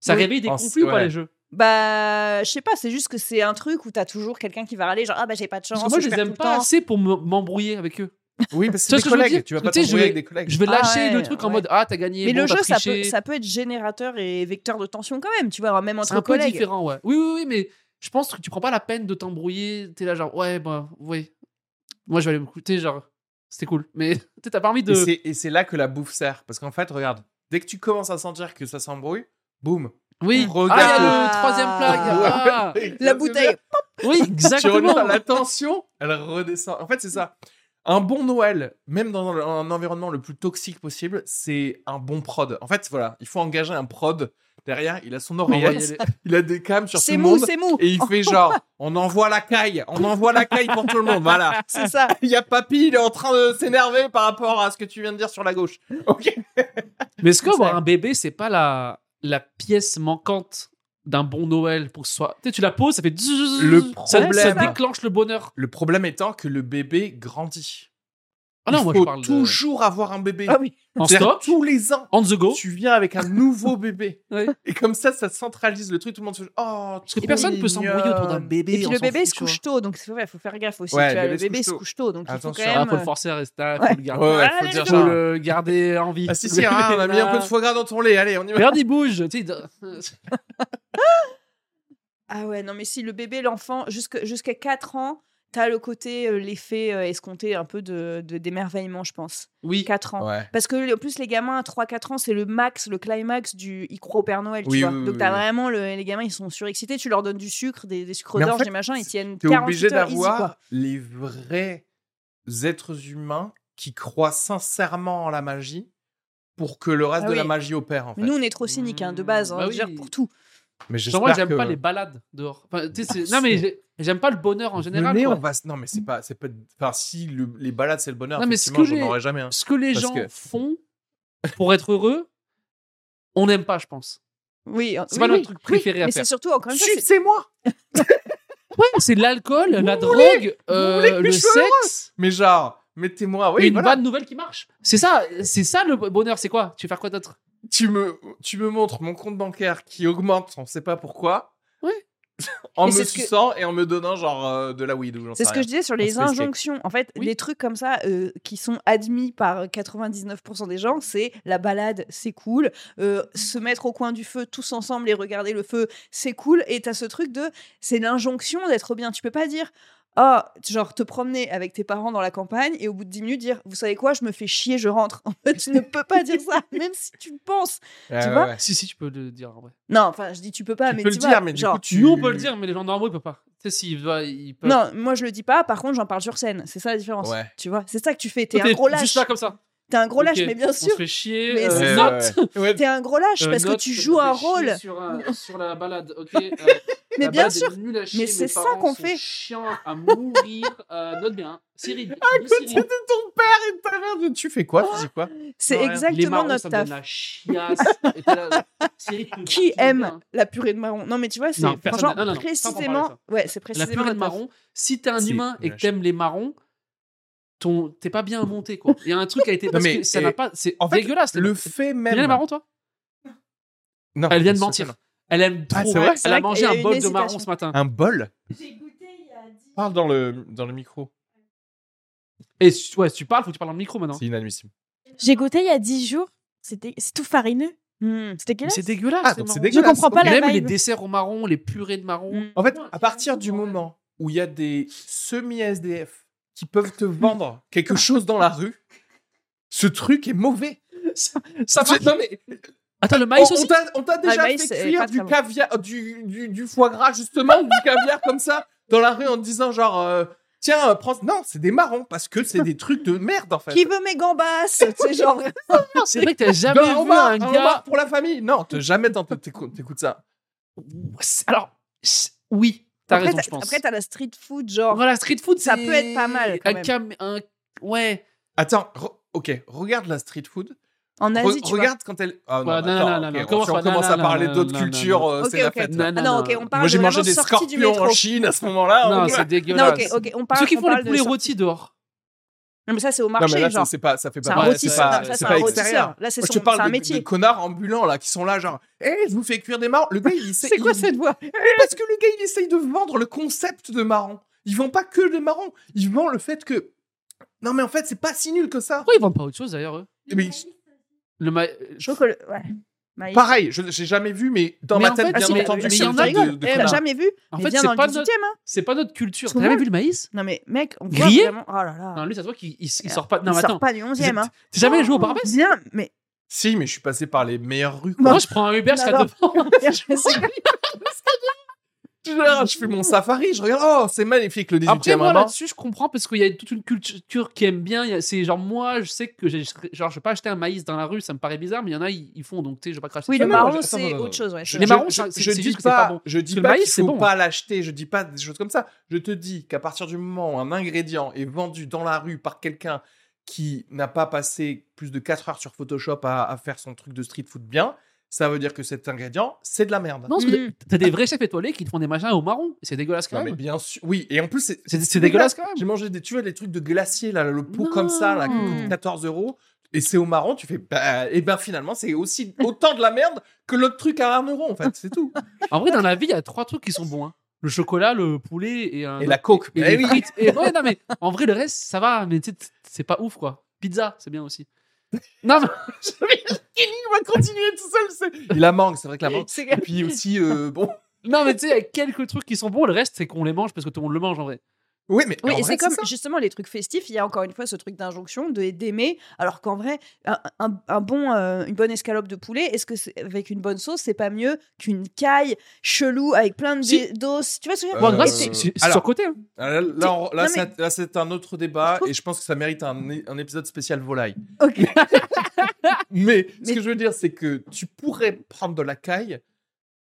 Ça Oui. réveille des En- conflits ou pas les jeux? Bah, je sais pas, c'est juste que c'est un truc où t'as toujours quelqu'un qui va râler, genre ah bah j'ai pas de chance. Parce que moi, je les aime pas assez pour me- m'embrouiller avec eux. Oui, parce Tu que c'est ce des que je veux collègues. dire Tu vas Tu pas t'embrouiller avec des collègues. Je vais Ah lâcher ouais, le truc en ouais. mode Ah, t'as gagné. Mais bon, le jeu, ça peut, triché. ça peut être générateur et vecteur de tension quand même, tu vois, même C'est entre un peu collègues. différent, ouais. Oui, oui, oui, mais je pense que tu prends pas la peine de t'embrouiller. T'es là, genre, ouais, bah, oui. Moi, je vais aller m'écouter, genre, c'était cool. Mais tu t'as pas envie de. Et c'est- c'est là que la bouffe sert. Parce qu'en fait, regarde, dès que tu commences à sentir que ça s'embrouille, boum. Oui, Regarde. ah, il y a le Ah. troisième plat. Ah. La bouteille. Oui, Tu exactement. regardes la tension, elle redescend. En fait, c'est ça. Un bon Noël, même dans un environnement le plus toxique possible, c'est un bon prod. En fait, voilà, il faut engager un prod. Derrière, il a son oreillette, il a des cams sur tout C'est le mou, monde. c'est mou. Et il fait genre, on envoie la caille, on envoie la caille pour tout le monde. Voilà. C'est ça. Il y a Papy, il est en train de s'énerver par rapport à ce que tu viens de dire sur la gauche. Ok. Mais est-ce que C'est avoir ça. un bébé, c'est pas la, la pièce manquante? D'un bon Noël pour que ce soit. Tu sais, tu la poses, ça fait. Le ça, ça problème- déclenche le bonheur. Le problème étant que le bébé grandit. Ah non, il moi faut je parle de- toujours avoir un bébé. Ah oui. en stock, tous les ans. on the go. Tu viens avec un nouveau bébé. Et comme ça, ça centralise le truc. Tout le monde se dit Oh, Parce que personne peut s'embrouiller autour d'un bébé. Et puis le bébé fout, se couche tôt, donc c'est vrai, il faut faire gaffe aussi. Ouais, tu vois, le le bébé se bébé couche se tôt. couche tôt, donc il faut Attention. quand Ah, même. faut le forcer à rester là, Ouais. faut le garder. Ouais, ouais, Ah, faut dire le garder en vie. Ah si, si, hein, on a mis un peu de foie gras dans ton lait. Allez, on y va. Regarde, il bouge. Ah ouais, non, mais si le bébé, l'enfant, jusqu'à 4 ans, t'as le côté, euh, l'effet euh, escompté un peu de d'émerveillement, je pense. Oui. 4 ans. Ouais. Parce que en plus, les gamins à 3-4 ans, c'est le max, le climax du. Ils croient au Père Noël, tu Oui, vois. oui, Donc, oui, t'as vraiment. Le... Les gamins, ils sont surexcités. Tu leur donnes du sucre, des, des sucres Mais en d'orge, fait, des machins, ils tiennent T'es 48 obligé d'avoir les vrais êtres humains qui croient sincèrement en la magie pour que le reste Ah de la magie opère, en fait. Mais nous, on est trop cyniques, hein, de base. hein, Bah dire, pour tout. Mais Genre, moi, j'aime que- pas les balades dehors. Enfin, Ah, non, mais j'aime pas le bonheur en général. Venez, on va... Non, mais c'est pas... c'est pas... Enfin, si le- les balades, c'est le bonheur, Non, mais ce que j'en jamais un. Ce que les Parce gens que- font pour être heureux, on n'aime pas, je pense. Oui, C'est oui, pas oui, notre truc préféré oui, à Mais faire. c'est surtout, encore une fois, c'est- moi Ouais, c'est l'alcool, la drogue, euh, le sexe. Mais genre, mettez-moi... Oui, et une voilà. bonne nouvelle qui marche. C'est ça, c'est ça le bonheur. C'est quoi? Tu veux faire quoi d'autre? Tu me, tu me montres mon compte bancaire qui augmente, on sait pas pourquoi. Ouais. en me que- suçant et en me donnant genre euh, de la weed C'est ce que je disais sur les injonctions. En fait, Oui. les trucs comme ça euh, qui sont admis par 99% des gens, c'est la balade, c'est cool. Euh, se mettre au coin du feu tous ensemble et regarder le feu, c'est cool. Et t'as ce truc de, c'est l'injonction d'être bien. Tu peux pas dire, oh, genre te promener avec tes parents dans la campagne et au bout de 10 minutes dire, vous savez quoi, je me fais chier, je rentre. En fait, tu ne peux pas dire ça, même si tu le penses. Tu ouais, vois ouais. Si, si, tu peux le dire en vrai. Non, enfin, je dis tu peux pas, Tu mais peux tu le vois, dire, mais du genre, coup, tu... Nous, on peut le dire, mais les gens normaux, ils peuvent pas. Tu sais, s'ils doivent- ils peuvent. Non, moi je le dis pas. Par contre, j'en parle sur scène. C'est ça la différence. Ouais. Tu vois, c'est ça que tu fais. T'es un gros lâche. Juste là, comme ça. T'es un gros lâche, mais bien On sûr. se fait chier. Mais euh, c'est- note. Ouais, ouais. T'es un gros lâche Euh, parce note, que tu joues un rôle. Sur, un- sur la balade, ok. euh, Mais la bien sûr. à chier, Mais c'est ça qu'on fait. chiants à mourir. Euh, note bien. Cyril. dis C'était Cyril. ton père et ta mère. Tu fais quoi? Tu dis quoi? C'est exactement marrons, notre taf. la chiasse. Là, Qui aime bien. la purée de marron? Non, mais tu vois, c'est on précisément. de Ouais, c'est La précisément purée de marron, si t'es un humain et que t'aimes les marrons, ton... t'es pas bien monté, quoi. Il y a un truc qui a été. Non, Parce mais, que ça n'a pas. C'est en fait, dégueulasse. Le fait même... bien les marrons, toi? Non, Elle vient de mentir. Elle aime trop. Ah, c'est vrai Elle a mangé un bol de marron ce matin. Un bol? J'ai goûté il y a 10 Parle dans le, dans le micro. Et si- ouais, si tu parles, faut que tu parles dans le micro maintenant. C'est inadmissible. J'ai goûté il y a 10 jours. C'était c'est tout farineux. Hmm. C'est Mais dégueulasse. C'est dégueulasse. Ah, les donc c'est marrons. Je dégueulasse. comprends pas la Même les desserts au marron, les purées de marron. Mm. En fait, à partir du moment où il y a des semi-SDF qui peuvent te vendre quelque chose dans la rue, ce truc est mauvais. Ça, va. non, mais Attends, le maïs on, aussi t'a- on t'a déjà maïs, fait c'est cuire du bon. caviar, du, du, du foie gras justement, ou du caviar comme ça dans la rue en te disant genre euh, tiens euh, prends non c'est des marrons parce que c'est des trucs de merde en fait. Qui veut mes gambas? C'est genre. C'est vrai que t'as jamais Non, un vu homard, un gars. pour la famille non t'as jamais dans t'écoutes t'écoutes ça. Alors, oui, t'as Après, raison, t'as- je pense. Après, t'as la street food, genre. Voilà, street food, Ça peut être pas mal, quand Un même. cam... un... Ouais. Attends re- ok regarde la street food. En Re- Asie, tu vois. regarde quand elle. Ah non, Ouais, non, attends, non, non, ok, non, on- commence si on pas, commence non, à parler d'autres cultures, non, euh, non. c'est la Ok, ok. fête. Non, non, non, non. ok, on parle Moi j'ai mangé des scorpions en. Chine à ce moment-là. Non, c'est ouais. Non, dégueulasse. ok, ok, on parle. Ceux qui on font les poulets rôtis dehors. Non, mais ça, c'est au Non, mais marché, là, genre. c'est- c'est pas, ça fait C'est pas. c'est pas- Ça, c'est pas un extérieur. Là, c'est son- te parle c'est un de, métier. de connards ambulants là qui sont là genre Eh, je vous fais cuire des marrons le gars il essaie C'est quoi il- cette voix? Eh, parce que le gars il essaye de vendre le concept de marron ils vendent pas que des marrons ils vendent le fait que non mais en fait c'est pas si nul que ça Pourquoi ils vendent pas autre chose d'ailleurs, eux? Mais, Le ma... Chocolat. Ouais. Maïs. pareil je j'ai jamais vu mais dans Mais ma en tête fait, bien si, entendu mais c'est il y le en truc a, de, Eh, jamais vu En Mais fait, viens c'est pas notre... 18 hein c'est pas notre culture. T'as jamais vu le maïs? Non, mais mec, on voit Grillé vraiment. Oh là là. Non, lui, ça se voit qu'il il, il sort pas. Non, Il mais sort attends. pas du 11e, hein. T'as jamais joué au parapète Viens, mais. si mais je suis passé par les meilleures rues quoi. Moi, je prends un Uber Non, devant. Je fais mon safari je regarde oh c'est magnifique le 18 Après, moi, là-dessus, je comprends parce qu'il y a toute une culture qui aime bien. C'est genre, moi, je sais que j'ai, genre, je vais pas acheter un maïs dans la rue, ça me paraît bizarre, mais il y en a, ils, ils font, donc tu sais, je vais pas cracher. Oui, le marron, c'est autre chose. ouais, Les marrons, je, je, dis juste pas, bon. je dis le pas maïs, qu'il faut bon. pas l'acheter, je dis pas des choses comme ça. Je te dis qu'à partir du moment où un ingrédient est vendu dans la rue par quelqu'un qui n'a pas passé plus de 4 heures sur Photoshop à, à faire son truc de street food bien, ça veut dire que cet ingrédient, c'est de la merde. Non, parce que Mm. t'as des vrais chefs étoilés qui te font des machins au marron. C'est dégueulasse quand Non, mais même. bien sûr. Oui, et en plus, c'est C'est c'est dégueulasse quand J'ai même. mangé des, tu vois, des trucs de glacier, là, le pot comme ça, là, qui coûte 14 euros. Et c'est au marron, tu fais, bah, et ben finalement, c'est aussi autant de la merde que l'autre truc à 1 euro, en fait, c'est tout. En vrai, dans la vie, il y a trois trucs qui sont bons. hein. Le chocolat, le poulet et un. Et la coke. et les oui. frites. Et ouais, non, mais en vrai, le reste, ça va. Mais tu sais, c'est pas ouf, quoi. Pizza, c'est bien aussi. Non, mais Il va continuer tout seul. Et la mangue, c'est vrai que la mangue. C'est Et puis aussi, euh, bon. Non, mais tu sais, il y a quelques trucs qui sont bons. Le reste, c'est qu'on les mange parce que tout le monde le mange en vrai. Oui, mais Oui, en et vrai, c'est comme ça. justement les trucs festifs, il y a encore une fois ce truc d'injonction de d'aimer, alors qu'en vrai, un, un- un bon, euh, une bonne escalope de poulet, est-ce que avec une bonne sauce, c'est pas mieux qu'une caille chelou avec plein de Si. d'os? Tu vois ce que je veux Euh, dire c'est- alors- surcoté. Hein. Ah, Là, là, c'est- un autre débat et je pense que ça mérite un, un épisode spécial volaille. Ok. Mais, ce Mais- que je veux dire, c'est que tu pourrais prendre de la caille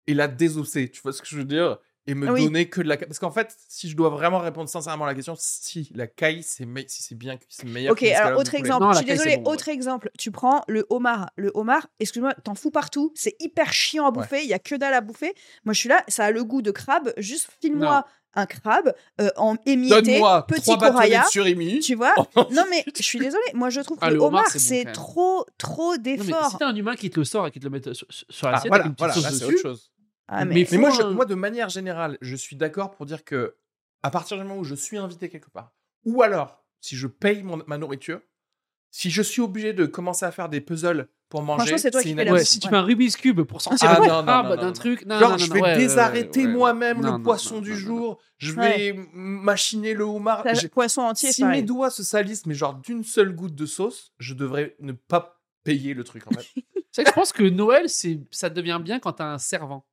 et la désosser. Tu vois ce que je veux dire? Et me Oui. donner que de la caille. Parce qu'en fait, si je dois vraiment répondre sincèrement à la question, si la caille, c'est me- si c'est bien c'est meilleur. Ok, alors autre exemple, Non, je suis désolée, bon, ouais. autre exemple, tu prends le homard. Le homard, excuse-moi, t'en fous partout, c'est hyper chiant à bouffer, il y a que dalle à bouffer. Moi je suis là, ça a le goût de crabe, juste file-moi un crabe euh, en émietté, Donne-moi petit coraya, tu vois? Oh, Non mais je suis désolée, moi je trouve que Ah, le le homard, c'est bon, trop trop d'efforts. si t'as un humain qui te le sort et qui te le met sur, sur Ah, l'assiette voilà, avec une petite voilà, c'est autre chose. Ah, mais mais, moi, je- moi, de manière générale, je suis d'accord pour dire que à partir du moment où je suis invité quelque part, ou alors si je paye mon- ma nourriture, si je suis obligé de commencer à faire des puzzles pour manger, c'est toi qui une fais la Ouais, addiction. si tu fais un Rubik's Cube pour sortir Ah, le non, non, crabe non, non, d'un truc, non, Genre, non, je vais ouais, désarrêter ouais, ouais. moi-même le poisson non, du non, non. jour. Je vais machiner le homard. le poisson entier, Si mes doigts se salissent, mais genre d'une seule goutte de sauce, je devrais ne pas payer le truc en fait. C'est vrai que je pense que Noël, c'est ça devient bien quand t'as un servant.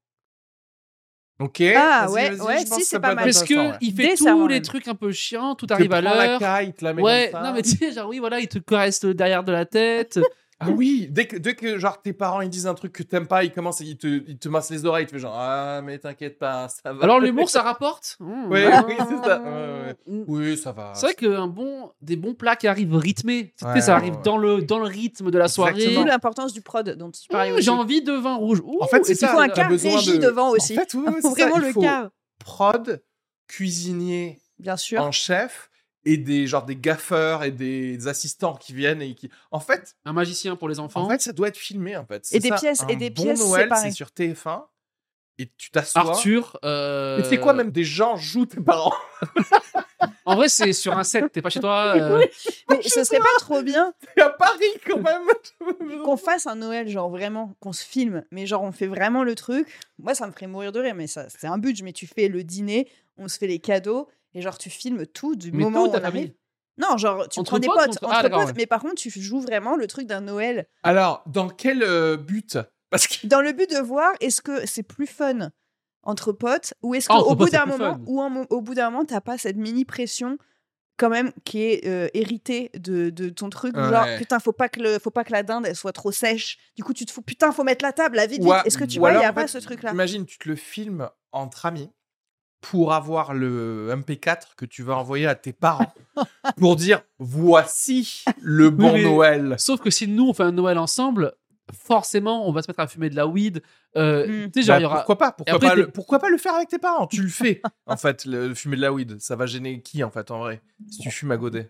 Ok. Ah, ouais, ouais, si, c'est pas mal. Parce que il fait tous les même. trucs un peu chiants, tout arrive à la l'heure. caille, il te la met Ouais, non mais tu sais, genre oui, voilà, il te caresse le derrière de la tête. Ah oui, dès que, dès que genre tes parents ils disent un truc que t'aimes pas, ils commencent, ils te, ils te massent les oreilles, tu fais genre ah mais t'inquiète pas, ça va. Alors l'humour, ça rapporte? Mmh. Ouais, Ah. oui, c'est ça. Ouais, Mmh. Oui, ça va. C'est vrai qu'un bon, des bons plats qui arrivent rythmés, ça arrive ouais. dans le dans le rythme de la soirée. D'où Exactement. l'importance du prod dont tu parlais Mmh. J'ai envie de vin rouge. Ouh, En fait, c'est ça. Il faut un besoin régie de- devant aussi. En fait, c'est ça, Vraiment il le faut quart, Prod, cuisinier bien sûr. en chef et des genre des gaffeurs et des assistants qui viennent et qui. En fait, un magicien pour les enfants. en fait, ça doit être filmé en fait. Et C'est des ça, pièces- et des bon pièces Noël, séparées. c'est sur TF1 et tu t'assois. Arthur. euh, Et tu sais quoi, même des gens jouent tes parents. En vrai, c'est sur un set. T'es pas chez toi. euh, Mais ce serait pas trop bien Et à Paris quand même. qu'on fasse un Noël, genre vraiment, qu'on se filme, mais genre on fait vraiment le truc. Moi, ça me ferait mourir de rire, mais ça, c'est un budget. Mais tu fais le dîner, on se fait les cadeaux, et genre tu filmes tout du Mais moment où on arrive. Non, genre tu Entre prends des potes, potes, entre- Ah, potes, ouais. mais par contre tu joues vraiment le truc d'un Noël. Alors, dans quel euh, but? Parce que dans le but de voir est-ce que c'est plus fun entre potes ou est-ce Ah, qu'au bout d'un moment ou un au bout d'un moment t'as pas cette mini pression quand même qui est euh, héritée de, de ton truc genre putain faut pas que le faut pas que la dinde elle soit trop sèche. Du coup tu te fous putain faut mettre la table la vite. vite est-ce que tu vois il y a pas fait, ce truc là Imagine, tu te le filmes entre amis pour avoir le MP4 que tu vas envoyer à tes parents pour dire voici le bon mais- Noël. Sauf que si nous on fait un Noël ensemble, forcément on va se mettre à fumer de la weed. Euh, Mm. Tu sais, genre Bah, il y aura. Pourquoi pas pourquoi, après, pas le, pourquoi pas le faire avec tes parents? Tu le fais, en fait, le fumer de la weed. Ça va gêner qui, en fait, en vrai Si tu fumes à godet?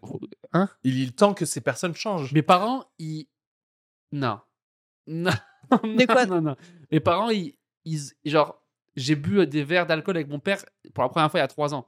Hein? Il est temps que ces personnes changent. Mes parents, ils. Non. Non. Quoi? non, non. Mes parents, ils. ils- Genre, j'ai bu des verres d'alcool avec mon père pour la première fois il y a trois ans.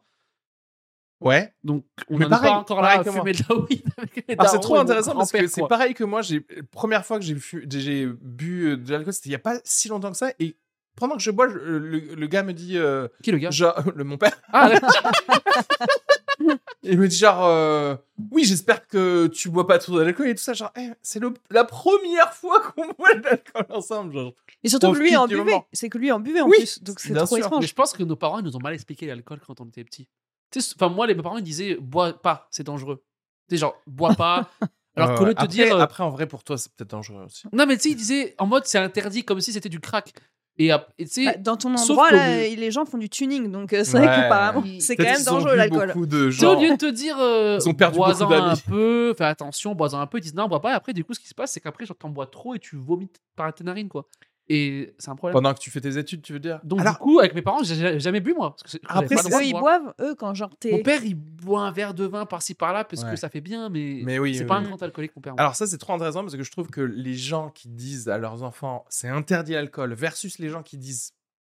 Ouais. Donc, on Mais n'en est pareil, pas encore là à fumer de la weed avec c'est trop intéressant parce que c'est pareil que moi. J'ai première fois que j'ai bu euh, de l'alcool, c'était il y a pas si longtemps que ça. Et pendant que je bois, je- le, le gars me dit, euh, Qui le gars? Genre, le mon père, Ah, ouais. il me dit genre, euh, oui, j'espère que tu bois pas trop d'alcool et tout ça. Genre, Eh, c'est le- la première fois qu'on boit de l'alcool ensemble. Genre, et surtout que lui en buvait c'est que lui en buvait en Oui, plus donc c'est trop sûr. étrange Mais je pense que nos parents ils nous ont mal expliqué l'alcool quand on était petits. Enfin moi les mes parents ils disaient bois pas, c'est dangereux. Tu sais genre bois pas. Alors qu'au lieu de te dire euh, après, en vrai, pour toi, c'est peut-être dangereux aussi. non mais tu sais ils disaient en mode c'est interdit comme si c'était du crack. Et, Bah, dans ton endroit là lieu- les gens font du tuning donc euh, c'est vrai qu'apparemment c'est quand même qu'ils ont dangereux l'alcool de sais, au gens. lieu de te dire euh, Ils ont perdu bois-en beaucoup d'amis. un peu, fais attention, bois-en un peu, ils disent non, bois pas. Et après, du coup, ce qui se passe, c'est qu'après, genre, t'en bois trop et tu vomis par tes narines, quoi. Et c'est un problème. Pendant que tu fais tes études, tu veux dire? Donc, Alors, du coup, avec mes parents, j'ai jamais bu, moi. Parce que j'avais Après, pas Eux, ils boivent, eux, quand genre t'es. Mon père, il boit un verre de vin par-ci par-là parce Ouais. que ça fait bien, mais, Mais oui, c'est oui, pas oui. un grand alcoolique, mon père. moi. Alors ça, c'est trop intéressant parce que je trouve que les gens qui disent à leurs enfants c'est interdit l'alcool versus les gens qui disent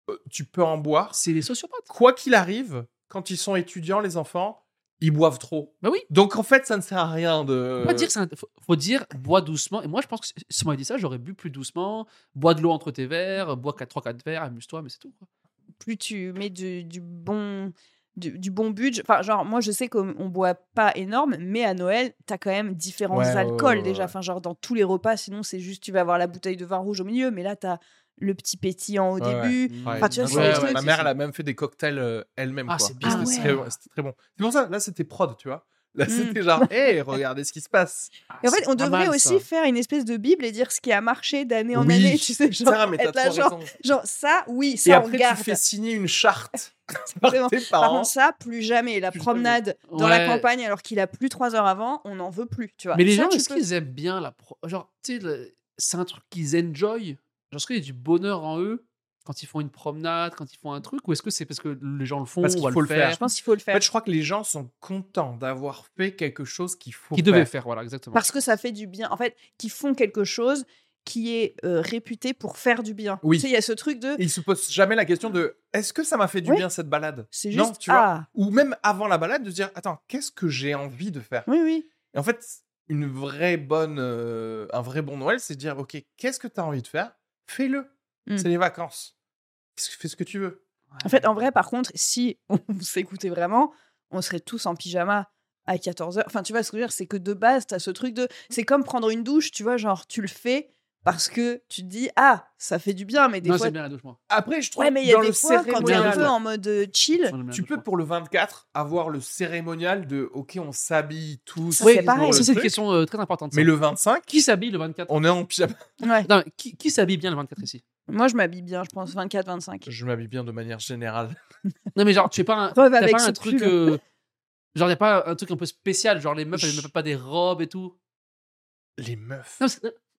euh, tu peux en boire, c'est les sociopathes. quoi qu'il arrive, quand ils sont étudiants, les enfants, ils boivent trop. Bah oui. Donc en fait, ça ne sert à rien de. Faut pas dire un- faut, dire bois doucement. Et moi, je pense que si- on m'avait dit ça, j'aurais bu plus doucement. Bois de l'eau entre tes verres, bois 3-4 verres, amuse-toi, mais c'est tout. quoi. plus tu mets du, du bon du, du bon budget. Enfin, genre, moi, je sais qu'on on boit pas énorme, mais à Noël, t'as quand même différents Ouais, ouais, alcools ouais, déjà. Enfin, genre, dans tous les repas, sinon, c'est juste, tu vas avoir la bouteille de vin rouge au milieu, mais là, t'as le petit pétillant au Ouais, début. Ouais. Enfin, tu vois, Ouais, c'est des ouais, trucs- Ma mère, elle a même fait des cocktails euh, elle-même. Ah, C'était ça. très- très bon. C'est pour ça, là, c'était prod, tu vois. Là, Mm. c'était genre, hé, regardez ce qui se passe. Et en fait, on devrait mal, aussi ça. faire une espèce de bible et dire ce qui a marché d'année en Oui. année. Tu sais, genre, Sarah, mais t'as être là, trop genre, genre, ça, oui, Et ça, on après, tu garde. fais signer une charte par parents. contre, ça, plus jamais. La Plus promenade dans la campagne alors qu'il a plus trois heures avant, on n'en veut plus, tu vois. Mais les Ça, gens, tu est-ce qu'ils aiment bien la. Pro... Genre, tu sais, le- c'est un truc qu'ils enjoy? Genre, est-ce qu'il y a du bonheur en eux quand ils font une promenade, quand ils font un truc Ou est-ce que c'est parce que les gens le font Parce qu'il faut le faire. Je pense qu'il faut le En faire. fait, je crois que les gens sont contents d'avoir fait quelque chose qu'il faut Qu'ils faire. devaient faire, voilà, exactement. Parce que ça fait du bien. En fait, qui font quelque chose qui est euh, réputé pour faire du bien. Oui. Tu sais, il y a ce truc de. Ils se posent jamais la question de est-ce que ça m'a fait du Oui. bien cette balade? C'est Non, juste. tu vois? ah, Ou même avant la balade, de se dire attends, qu'est-ce que j'ai envie de faire? Oui, oui. Et en fait, une vraie bonne, euh, un vrai bon Noël, c'est de dire ok, qu'est-ce que tu as envie de faire? Fais-le. Mm. C'est les vacances. Qu'est-ce que- Fais ce que tu veux. En fait, en vrai, par contre, si on s'écoutait vraiment, on serait tous en pyjama à 14h. Enfin, tu vois ce que je veux dire C'est que de base, tu as ce truc de. C'est comme prendre une douche, tu vois, genre, tu le fais parce que tu te dis, ah, ça fait du bien, mais des non, fois. bien la douche, moi. Après, je trouve Ouais, mais il y a dans des le fois, quand t'es un cérémonial, peu en mode euh, chill, tu peux pour le 24 avoir le cérémonial de ok, on s'habille tous. Ça, Oui, c'est pareil. c'est une question euh, très importante. ça. Mais le 25, Qui s'habille le 24 on est en pyjama. ouais. Non, qui, qui s'habille bien le 24 ici? Moi, je m'habille bien, je pense 24-25. Je m'habille bien de manière générale. Non, mais genre, tu fais pas un, avec pas un truc. euh, genre, y a pas un truc un peu spécial. Genre, les meufs, elles Je- mettent pas des robes et tout? Les meufs. Non,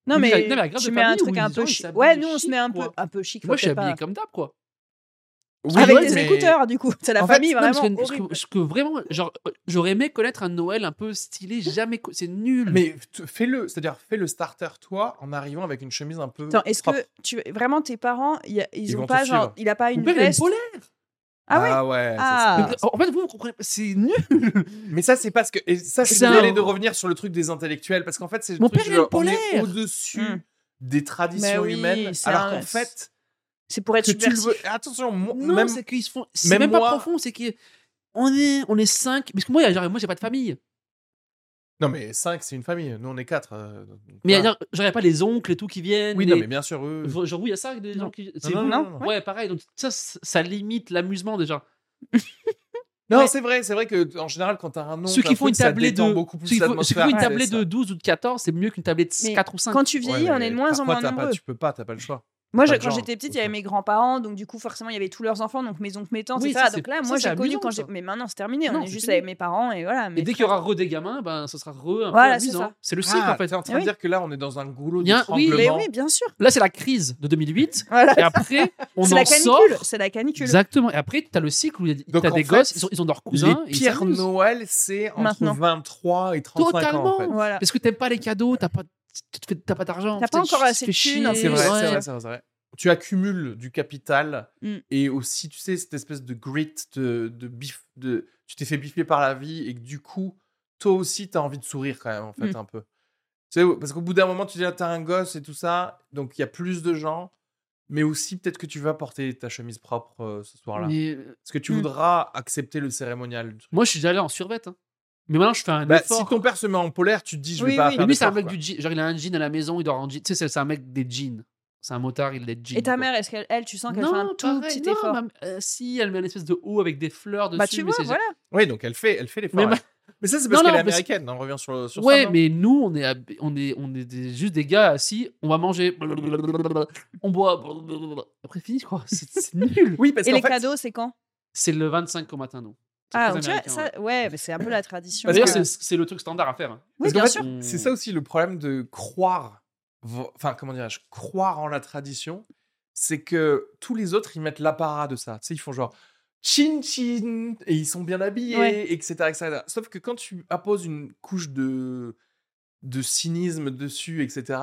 Non, Mais mais, non, la tu mets un truc un peu chic. Ouais, nous, on se met un peu, un peu chic. moi, je suis habillé pas. comme d'hab, quoi. Oui, Avec ouais, des mais- écouteurs, du coup. C'est la En famille Non, vraiment parce que- horrible. parce que vraiment, genre, euh, j'aurais aimé connaître un Noël un peu stylé. Jamais. C'est nul. Mais fais-le, c'est-à-dire fais le starter toi en arrivant avec une chemise un peu. Attends, est-ce que tu vraiment tes parents, y a- ils, Ils ont pas genre, suivre. il a pas une a une veste polaire. Ah ouais? Ah ouais. Ah. En fait, vous, vous comprenez. C'est nul. Mais ça, c'est parce que. Et ça, je suis un- de revenir sur le truc des intellectuels, parce qu'en fait, c'est Mon truc père, genre, on est au-dessus Hmm. des traditions oui, humaines, alors qu'en fait, C'est pour être que tu le subversif. veux. Attention, moi, Non, même. c'est qu'ils se font. C'est même même, moi- pas profond. C'est qu'on est, on est cinq. Parce que moi, genre, moi, j'ai pas de famille. Non, mais 5, c'est une famille. Nous, on est 4. Mais il y a- genre, y a pas les oncles et tout qui viennent. Oui, les- non, mais bien sûr, eux. Genre, oui, il y a ça, des gens qui. Non, c'est non, vous non, non, non. Ouais, pareil. Donc, ça, ça limite l'amusement déjà. Non, Ouais. c'est vrai, c'est vrai que en général, quand t'as un nom, Ceux qui font une tablée de. beaucoup plus ceux qui font, ceux qui font une C'est de ça. 12 ou de 14, c'est mieux qu'une tablée de Mais 4 ou 5. Quand tu Ouais, vieillis, on mais est de moins en moins nombreux. Tu peux pas, t'as pas le choix. Moi, de quand j'étais petite, il y avait mes grands-parents, donc du coup, forcément, il y avait tous leurs enfants, donc mes oncles, mes tantes, Oui, etc. Donc là, moi, j'ai connu quand j'ai. Mais maintenant, c'est terminé. Non, on est juste fini. avec mes parents et voilà. Et dès qu'il y aura re des gamins, ben, ce sera re un Voilà, peu c'est amusant. C'est le cycle Ah, en fait. t'es en train Oui. de dire que là, on est dans un goulot un- oui. Mais oui, bien sûr. Là, c'est la crise de 2008. Voilà. Et après, on C'est en la sort. canicule. C'est la canicule. Exactement. Et après, t'as le cycle où il y a- Donc, t'as des gosses, ils ont, leurs cousins. Les pires. Noël, c'est entre Maintenant. 23 et 35 ans, en Totalement. Parce que t'aimes pas les cadeaux, t'as pas, t'as pas d'argent. T'as pas encore assez fais de thunes, C'est vrai, c'est vrai, c'est. Tu accumules du capital Mm. et aussi, tu sais, cette espèce de grit, de, de bif, de, tu t'es fait biffer par la vie et que du coup, toi aussi, t'as envie de sourire quand même, en fait, Mm. un peu. Tu sais, parce qu'au bout d'un moment, tu dis, ah, t'as un gosse et tout ça, donc il y a plus de gens, mais aussi peut-être que tu vas porter ta chemise propre euh, ce soir-là. Mais, euh, Parce que tu Mm. voudras accepter le cérémonial. du truc? moi, je suis déjà allé en survette. hein. Mais maintenant, je fais un Bah, effort. si ton père se met en polaire, tu te dis, je vais Oui, pas oui. faire Mais lui, c'est un mec quoi. du jean. Genre, il a un jean à la maison, il dort en jean. Tu sais, c'est- un mec des jeans. C'est un motard, il est jean. Et ta quoi. mère, est-ce qu'elle, elle, tu sens qu'elle non, fait un tout pareil, petit non, effort ma- euh, si, elle met une espèce de haut avec des fleurs dessus. Bah, tu mais vois, c'est- voilà. Oui, donc elle fait, elle fait l'effort. Mais ma- Mais ça, c'est parce Non, qu'elle est américaine. On revient sur, sur Ouais, ça. non mais nous, on est, on est, on est des- juste des gars assis, on va manger, on boit, après fini, je crois. C'est c'est nul. Oui, parce Et les cadeaux, c'est quand? C'est le 25 au matin, nous. Ah, donc tu vois, américain, ouais. ça, ouais, mais c'est un peu la tradition. D'ailleurs, que- c'est le truc standard à faire. hein. Oui, bien fait, sûr. On- C'est ça aussi le problème de croire, enfin comment dirais-je, croire en la tradition c'est que tous les autres, ils mettent l'apparat de ça. Tu sais, ils font genre chin chin et ils sont bien habillés, Ouais. etc., etc. Sauf que quand tu apposes une couche de, de cynisme dessus, etc.,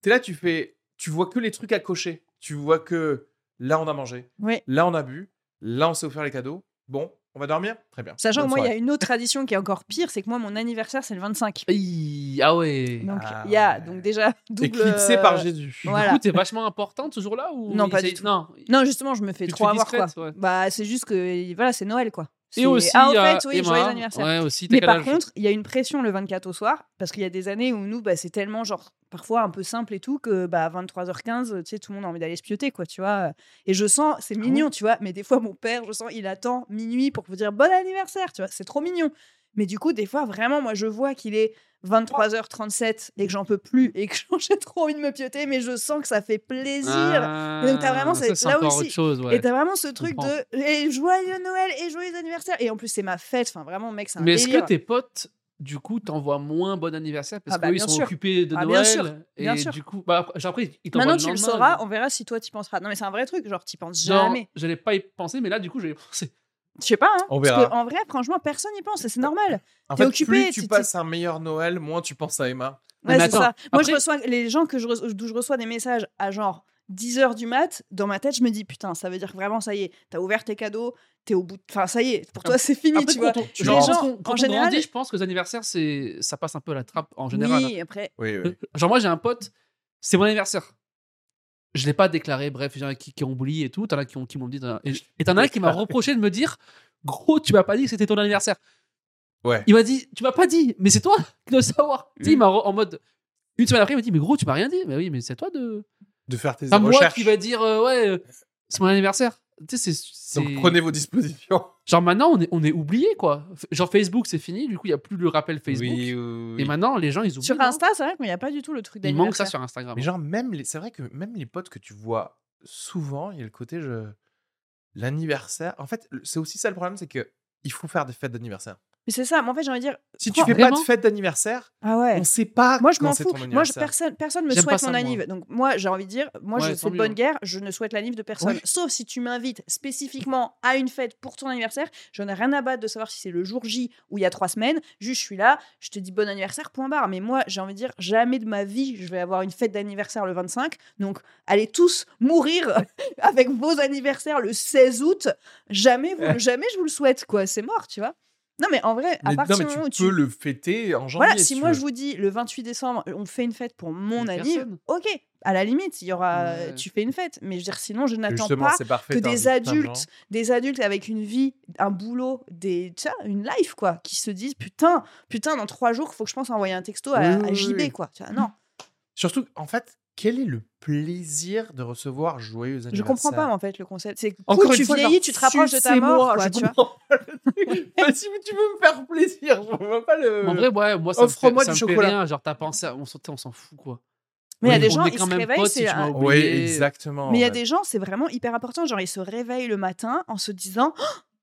t'es là, tu fais, tu vois que les trucs à cocher. Tu vois que là, on a mangé, Ouais. là, on a bu, là, on s'est offert les cadeaux. Bon, on va dormir? Très bien. Sachant que moi, il y a une autre tradition qui est encore pire, c'est que moi, mon anniversaire, c'est le 25. Aïe, Ah ouais. Donc, Ah il y a ouais. donc déjà double. Éclipsé par euh, Jésus. Du coup, t'es vachement important ce jour-là ou Non, pas du tout. Non. Non, justement, je me fais Tu trop avoir quoi. ouais. Bah, c'est juste que voilà, c'est Noël quoi. Et C'est- aussi, ah, fait, oui, Emma. joyeux anniversaire. Ouais, aussi. Mais par âge? contre, il y a une pression le 24 au soir, parce qu'il y a des années où nous, bah, c'est tellement, genre, parfois un peu simple et tout, que bah, à 23h15, tu sais, tout le monde a envie d'aller se pioter, quoi, tu vois. Et je sens, c'est Ah mignon, tu vois, mais des fois, mon père, je sens, il attend minuit pour vous dire bon anniversaire, tu vois, c'est trop mignon. Mais du coup, des fois, vraiment, moi, je vois qu'il est 23h37 et que j'en peux plus et que j'ai trop envie de me pioter, mais je sens que ça fait plaisir. Ah, Et donc, t'as vraiment ça, cette- c'est là aussi- autre chose, ouais. Et t'as vraiment ce truc de et joyeux Noël et joyeux anniversaire. Et en plus, c'est ma fête. Enfin, vraiment, mec, c'est un Mais est-ce que tes potes, du coup, t'envoient moins bon anniversaire parce Ah bah, qu'eux, ils bien sont sûr. occupés de Ah, bien Noël sûr, et bien sûr. du coup, bah, après, ils Maintenant, tu le sauras. donc- On verra si toi, tu penseras. Non, mais c'est un vrai truc. Genre, tu penses jamais. j'allais pas y penser, mais là, du coup, j'allais penser. Je sais pas. Hein, On parce verra. que, en vrai, franchement, personne n'y pense. et C'est normal. En T'es fait, occupé, plus tu t'es- passes un meilleur Noël, moins tu penses à Emma. Mais c'est attends, ça. Moi, je reçois les gens que je d'où je reçois des messages à genre 10h du mat. Dans ma tête, je me dis putain, ça veut dire que vraiment, ça y est, t'as ouvert tes cadeaux, t'es au bout. de- Enfin, ça y est, pour toi, c'est fini, Après, tu vois. Les gens, quand on- quand en général- grandit, je pense que les anniversaires, c'est, ça passe un peu à la trappe en général. Oui, après. Oui, Euh, Genre, moi, j'ai un pote, c'est mon anniversaire. Je l'ai pas déclaré, bref, il y en a qui, qui ont oublié et tout. T'en as qui, ont- qui m'ont dit. as- Et, t'en as un qui m'a reproché de me dire Gros, tu m'as pas dit que c'était ton anniversaire. Ouais. Il m'a dit Tu m'as pas dit, mais c'est toi qui dois savoir. Tu sais, il m'a re- en mode. Une semaine après, il m'a dit Mais gros, tu m'as rien dit. Mais oui, mais c'est toi de. De faire tes Pas moi recherches. qui va dire euh, Ouais, euh, c'est mon anniversaire. Tu sais, c'est. c'est- Donc prenez vos dispositions. Genre maintenant, on est, on est oublié, quoi. Genre Facebook, c'est fini. Du coup, il y a plus le rappel Facebook. Oui, oui, oui. Et maintenant, les gens, ils oublient. Sur Insta, c'est vrai qu'il n'y a pas du tout le truc Il manque ça d'anniversaire. sur Instagram. Mais genre, même les... c'est vrai que même les potes que tu vois souvent, il y a le côté je... l'anniversaire. En fait, c'est aussi ça le problème, c'est que il faut faire des fêtes d'anniversaire. Mais c'est ça. Mais en fait, j'ai envie de dire. Si tu fais pas de fête d'anniversaire, Ah ouais. on sait pas Moi, je m'en c'est fous. Moi, je, personne, personne me souhaite mon anniv. Donc, moi, j'ai envie de dire, moi, Ouais, je fais bonne guerre. Je ne souhaite l'anniv de personne. Ouais. Sauf si tu m'invites spécifiquement à une fête pour ton anniversaire. Je n'ai rien à battre de savoir si c'est le jour J ou il y a trois semaines. Juste, je suis là, je te dis bon anniversaire, point barre. Mais moi, j'ai envie de dire, jamais de ma vie, je vais avoir une fête d'anniversaire le 25. Donc, allez tous mourir avec vos anniversaires le 16 août. Jamais, vous, jamais je vous le souhaite, quoi. C'est mort, tu vois. Non, mais en vrai, à Mais, partir non, mais du tu moment où peux le fêter en janvier. voilà, si moi veux. je vous dis le 28 décembre, on fait une fête pour mon Une anniv, personne. ok, à la limite, il y aura, Ouais. tu fais une fête. Mais je veux dire, sinon, je n'attends pas parfait. que des adultes, des adultes avec une vie, un boulot, des, vois, une life, quoi, qui se disent putain, putain, dans trois jours, il faut que je pense envoyer un texto à, Oui, à JB, oui. quoi. Tu vois, non, Surtout, en fait, quel est le plaisir de recevoir joyeux anniversaire je comprends pas en fait le concept. C'est cool, tu une fois, vieillis, genre, tu te rapproches de ta mort, quoi, je tu vois. comprends pas le truc. Vas-y, mais tu veux me faire plaisir. Je vois pas le. En vrai, ouais, moi, ça me fait, offre-moi ça du me fait chocolat. rien. Genre, t'as pensé, à- on s'en on s'en fout, quoi. Mais il y a des gens, ils se réveillent, si c'est m'as un-. Oui, exactement. Mais il y a ouais. des gens, c'est vraiment hyper important. Genre, ils se réveillent le matin en se disant, Oh,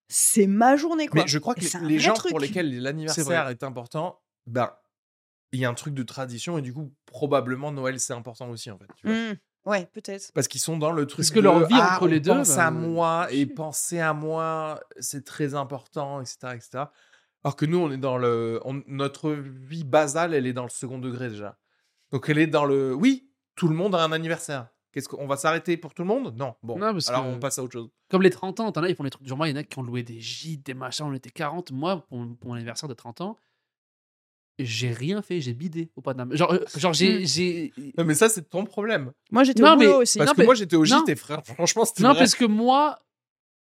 c'est ma journée, quoi. Mais je crois que les, gens truc. pour lesquels l'anniversaire est important, ben, il y a un truc de tradition et du coup, probablement Noël c'est important aussi en fait. tu vois. Mmh. Ouais, peut-être. Parce qu'ils sont dans le truc. Parce que de, leur vie ah, entre les deux, Pense bah, à moi et penser à moi, c'est très important, etc., etc. Alors que nous, on est dans le. on- notre vie basale, elle est dans le second degré déjà. Donc elle est dans le. Oui, tout le monde a un anniversaire. Qu'est-ce qu'on va s'arrêter pour tout le monde? Non. Bon. Non, parce alors que- on passe à autre chose. Comme les 30 ans, t'en as, ils font les trucs. Genre, moi, il y en a qui ont loué des gîtes, des machins, on était 40. Moi, pour, mon- pour mon anniversaire de 30 ans, j'ai rien fait, j'ai bidé au Paname. Genre, euh, genre j'ai. Mm. j'ai- Non, mais ça, c'est ton problème. Moi, j'étais au mais- boulot aussi. Parce Non, que mais- moi, j'étais au gîte frère, franchement, c'était. Non, vrai. parce que moi,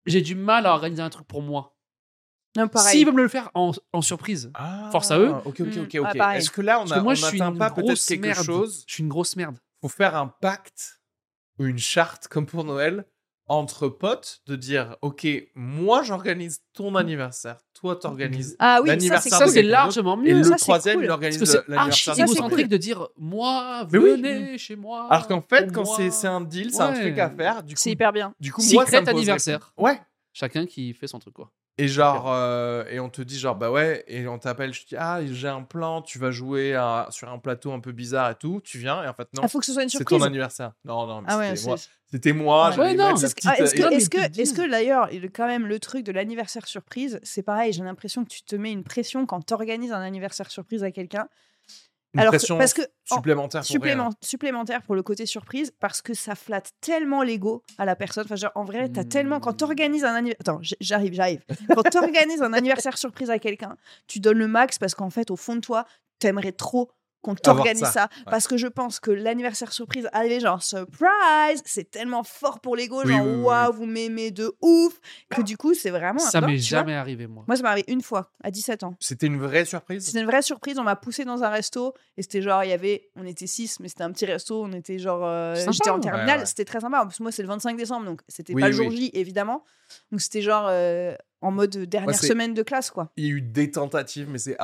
j'ai du mal à organiser un truc pour moi. Non, pareil. S'ils veulent me le faire en, en surprise, Ah, Force à eux. Ok, ok, Mm. ok, Ah, ok. pareil. Est-ce que là, on n'atteint une pas peut-être quelque merde. chose Je suis une grosse merde. faut faire un pacte ou une charte comme pour Noël entre potes de dire ok moi j'organise ton anniversaire toi t'organises Ah oui, ça, c'est l'anniversaire Ça, c'est largement et mieux. le ça, c'est troisième cool. il organise que le- c'est archi l'anniversaire égocentrique de dire moi, Mais oui. venez chez moi. alors qu'en fait quand c'est c'est un deal c'est un Ouais. truc à faire du coup C'est hyper bien. du coup moi ça me anniversaire. ouais Chacun qui fait son truc, quoi. Et genre, euh, et on te dit genre, bah ouais, et on t'appelle, je te dis, ah, j'ai un plan, tu vas jouer à- sur un plateau un peu bizarre et tout, tu viens, et en fait, non, Il faut que ce soit une c'est surprise. ton anniversaire. Non, non, mais Ah ouais, c'était moi. c'est- C'était moi, Ouais. non, c'est petite, Ah, est-ce euh, que, est-ce que, te est-ce que d'ailleurs, il- quand même, le truc de l'anniversaire surprise, c'est pareil, j'ai l'impression que tu te mets une pression quand tu organises un anniversaire surprise à quelqu'un. Une Alors que- parce que en- supplémentaire pour supplément- supplémentaire pour le côté surprise, parce que ça flatte tellement l'ego à la personne. Enfin, genre, en vrai, t'as tellement. Quand Hmm. tu organises un anniversaire. Attends, j'arrive, j'arrive. Quand tu organises un anniversaire surprise à quelqu'un, tu donnes le max parce qu'en fait, au fond de toi, t'aimerais trop qu'on t'organise ça, ça. ouais. Parce que je pense que l'anniversaire surprise, arriver genre surprise, c'est tellement fort pour l'ego, Oui, genre oui, oui, waouh, vous m'aimez de ouf, que du coup, c'est vraiment. Ça m'est jamais arrivé, moi. Moi, ça m'est arrivé une fois, à 17 ans. C'était une vraie surprise? C'était une vraie surprise. On m'a poussé dans un resto et c'était genre, il y avait, on était six, mais c'était un petit resto. On était genre, euh, j'étais en Ouais, terminale. ouais. C'était très sympa. En plus, moi, c'est le 25 décembre, donc c'était Oui, pas le jour J, évidemment. Donc c'était genre euh, en mode dernière c'est- semaine de classe, quoi. Il y a eu des tentatives, mais c'est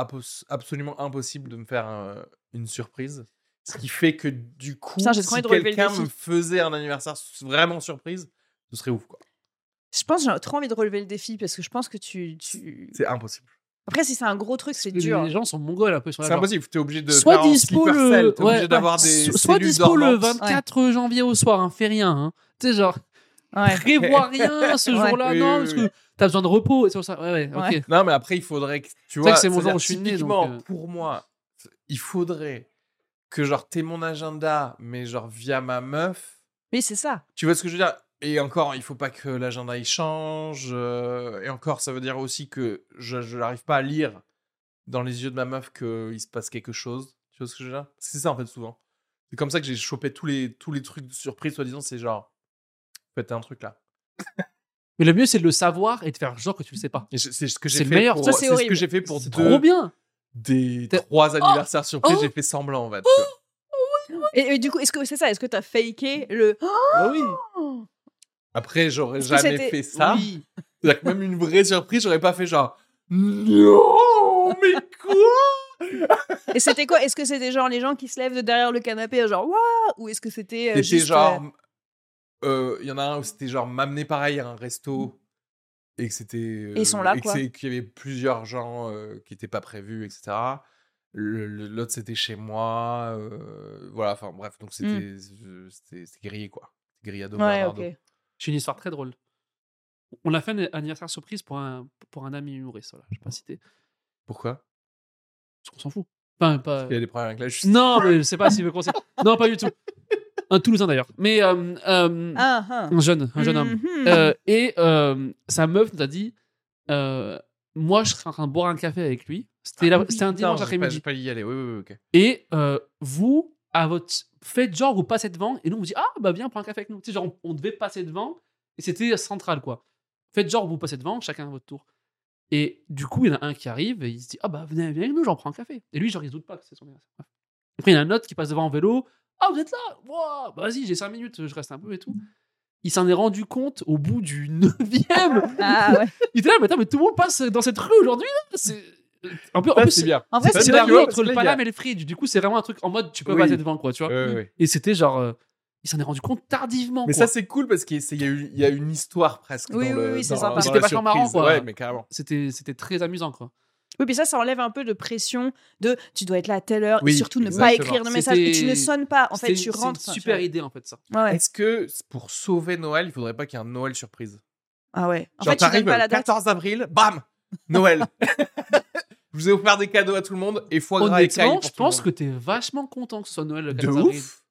absolument impossible de me faire euh, une surprise. Ce qui fait que du coup, Putain, j'ai trop si envie de relever le quelqu'un défi. me faisait un anniversaire vraiment surprise, ce serait ouf, quoi. Je pense que j'ai trop envie de relever le défi parce que je pense que tu. tu... C'est impossible. Après, si c'est un gros truc, c'est dur. Les gens sont mongols un peu sur la C'est impossible. T'es obligé de Soit faire dispo le, cell, obligé ouais, ouais. des soit dispo le dormantes. 24 janvier au soir, hein, fais rien. Hein. Tu sais, genre, Ouais. prévois rien ce Ouais. jour-là, non, oui, parce oui. que t'as besoin de repos pour ça. Ouais, ouais, Ouais. ok. Non, mais après, il faudrait que tu vois. que c'est mon c'est-à-dire, où je suis né, typiquement, donc, euh. pour moi, il faudrait que genre t'aies mon agenda, mais genre via ma meuf. Oui, c'est ça. Tu vois ce que je veux dire? Et encore, il faut pas que l'agenda il change. euh, et encore, ça veut dire aussi que je n'arrive pas à lire dans les yeux de ma meuf qu'il se passe quelque chose. Tu vois ce que je veux dire? C'est ça en fait souvent. C'est comme ça que j'ai chopé tous les tous les trucs de surprise, soi-disant. C'est genre, faites un truc là. Mais le mieux, c'est de le savoir et de faire genre que tu le sais pas. C'est ce que j'ai le fait. meilleur. Pour, Ça, c'est ce que horrible. j'ai fait pour deux trop bien. des trois anniversaires surprises. oh. J'ai fait semblant en fait. vois. Et, et du coup, est-ce que c'est ça Est-ce que t'as faké le. Bah oui. Après, j'aurais jamais fait ça. Oui. C'est-à-dire que même une vraie surprise, j'aurais pas fait genre non, mais quoi? Et c'était quoi? Est-ce que c'était genre les gens qui se lèvent de derrière le canapé, genre waouh? Ou est-ce que c'était. euh, C'était juste, genre, euh, il y en a un où c'était genre m'amener pareil à un resto et que c'était euh, Et ils sont là, et quoi. c'est- qu'il y avait plusieurs gens euh, qui étaient pas prévus, etc. L'autre c'était chez moi, euh, voilà. Enfin bref, donc c'était euh, c'était c'était grillé quoi, grillé à dos. Mm. Ouais, Bernardo. ok. J'ai une histoire très drôle. On a fait un anniversaire surprise pour un, pour un ami humoriste. Voilà. Je vais pas citer. Pourquoi? Parce qu'on s'en fout. Enfin, pas... Il y a des problèmes avec la justice. Non, mais je sais pas s'il veut qu'on. Non, pas du tout. Un Toulousain d'ailleurs. Mais euh, euh, Ah, ah. un jeune, un jeune homme. Mhm. Euh, et euh, sa meuf nous a dit euh, Moi, je serais en train de boire un café avec lui. C'était Ah oui, un dimanche après-midi. Pas y aller. Oui, oui, oui, ok. Et euh, vous, à votre. Faites genre, vous passez devant. Et nous, on vous dit Ah, bah viens, prends un café avec nous. Tu sais, genre, on, on devait passer devant. Et c'était central, quoi. Faites genre, vous passez devant, chacun à votre tour. Et du coup, il y en a un qui arrive et il se dit Ah, bah venez, venez avec nous, j'en prends un café. Et lui, genre, il se doute pas que c'est son anniversaire. Après, il y en a un autre qui passe devant en vélo. Ah, vous êtes là? Wow, bah, Vas-y, j'ai 5 minutes, je reste un peu et tout. Il s'en est rendu compte au bout du neuvième. Ah ouais. il était là, mais attends, mais tout le monde passe dans cette rue aujourd'hui, là? C'est. Un peu, en plus, c'est bien. En vrai, c'est la rue entre le Paname et le Fridge. Du coup, c'est vraiment un truc en mode tu peux Oui. passer devant, quoi, tu vois. Et c'était genre. euh, il s'en est rendu compte tardivement. Mais quoi. ça, c'est cool parce qu'il y, a y une histoire presque. Oui, dans oui, le, oui, c'est sympa. C'était vachement marrant, quoi. Ouais, mais carrément. C'était c'était très amusant, quoi. Oui, puis ça, ça enlève un peu de pression de tu dois être là à telle heure Oui, et surtout ne pas écrire de message et tu ne sonnes pas. En fait, tu c'est rentres. une enfin, tu super idée, en fait, ça. Ouais, ouais. Est-ce que pour sauver Noël, il faudrait pas qu'il y ait un Noël surprise? Ah ouais. En Genre, fait, tu pas le la date. 14 avril, bam Noël Je vous ai offert des cadeaux à tout le monde et foie gras et caille Honnêtement, pour je pense monde. que t'es vachement content que ce soit Noël le De 14 avril. ouf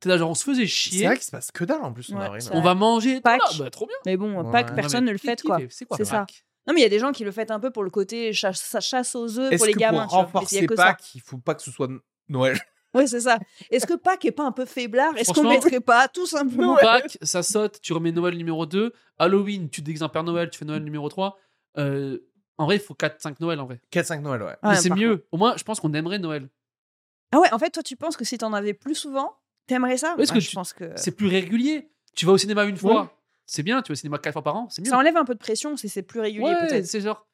T'es là, genre, on se faisait C'est chier. vrai qu'il se passe que dalle en plus en Ouais, avril. c'est On va manger. Pâques. Pâques. Bah, trop bien. Mais bon, Ouais. pas que Non, personne mais ne le fait, quoi. C'est quoi C'est ça. Non, mais il y a des gens qui le fêtent un peu pour le côté chasse, chasse aux œufs pour les que gamins. pour renforcer. Pâques, il faut pas que ce soit Noël Oui, c'est ça. Est-ce que Pâques est pas un peu faiblard? Est-ce qu'on Franchement- mettrait pas tout simplement? Pâques, ça saute, tu remets Noël numéro 2. Halloween, tu te déguises en Père Noël, tu fais Noël numéro 3. Euh, en vrai, il faut 4-5 Noël, en vrai. 4-5 Noël, ouais. C'est mieux. Au moins, je pense qu'on aimerait Noël. Ah ouais, en fait, toi, tu penses que si t'en avais plus souvent, t'aimerais ça? Parce Ouais, que je tu- pense que C'est plus régulier. Tu vas au cinéma une fois. C'est bien, tu vas au cinéma 4 fois par an, c'est mieux. ça enlève un peu de pression si c'est plus régulier, Ouais, peut-être. c'est genre.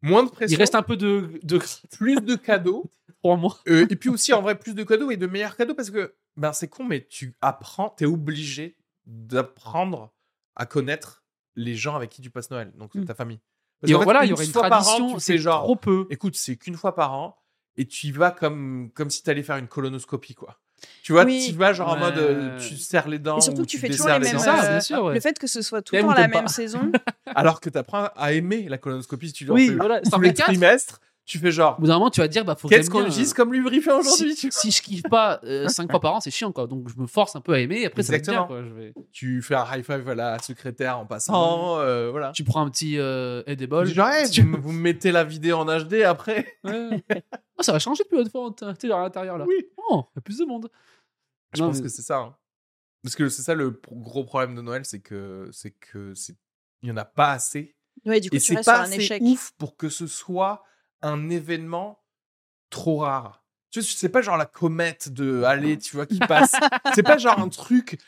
Moins de pression, Il reste un peu de, de plus de cadeaux. 3 mois. Euh, et puis aussi, en vrai, plus de cadeaux et de meilleurs cadeaux parce que, ben, c'est con, mais tu apprends, t'es obligé d'apprendre à connaître les gens avec qui tu passes Noël, donc Mm. ta famille. Parce Et fait, voilà, il y aurait une fois par an, tradition, c'est genre, trop peu. écoute, c'est qu'une fois par an, et tu y vas comme, comme si tu allais faire une colonoscopie, quoi. Tu vois, Oui. tu vas genre en Ouais. mode, euh, tu serres les dents. Et surtout ou tu fais toujours les C'est mêmes, ça, euh, bien sûr. ouais. Le fait que ce soit tout le temps la même saison. Alors que tu apprends à aimer la colonoscopie si tu le Oui, voilà, tous les trimestres. Tu fais genre, Au bout d'un moment, tu vas te dire, bah, faut que qu'est-ce qu'on utilise euh, comme lubrifiant aujourd'hui si, tu, si je kiffe pas 5 fois par an, c'est chiant quoi. Donc je me force un peu à aimer. Et après, ça va bien, Exactement. quoi. Je vais- tu fais un high five à la secrétaire en passant. euh, voilà. Tu prends un petit euh, edible. dis genre, hey, Tu- vous, me- vous me mettez la vidéo en HD après. Ouais. Oh, ça va changer depuis l'autre fois. Tu es à l'intérieur là. Oui. Oh, il y a plus de monde. Je Non, pense mais- que c'est ça. hein. Parce que c'est ça le gros problème de Noël, c'est que c'est que c'est il y en a pas assez Ouais, du coup, et tu c'est pas sur un assez échec. ouf pour que ce soit un événement trop rare. Tu sais, c'est pas genre la comète de aller, tu vois, qui passe. c'est pas genre un truc.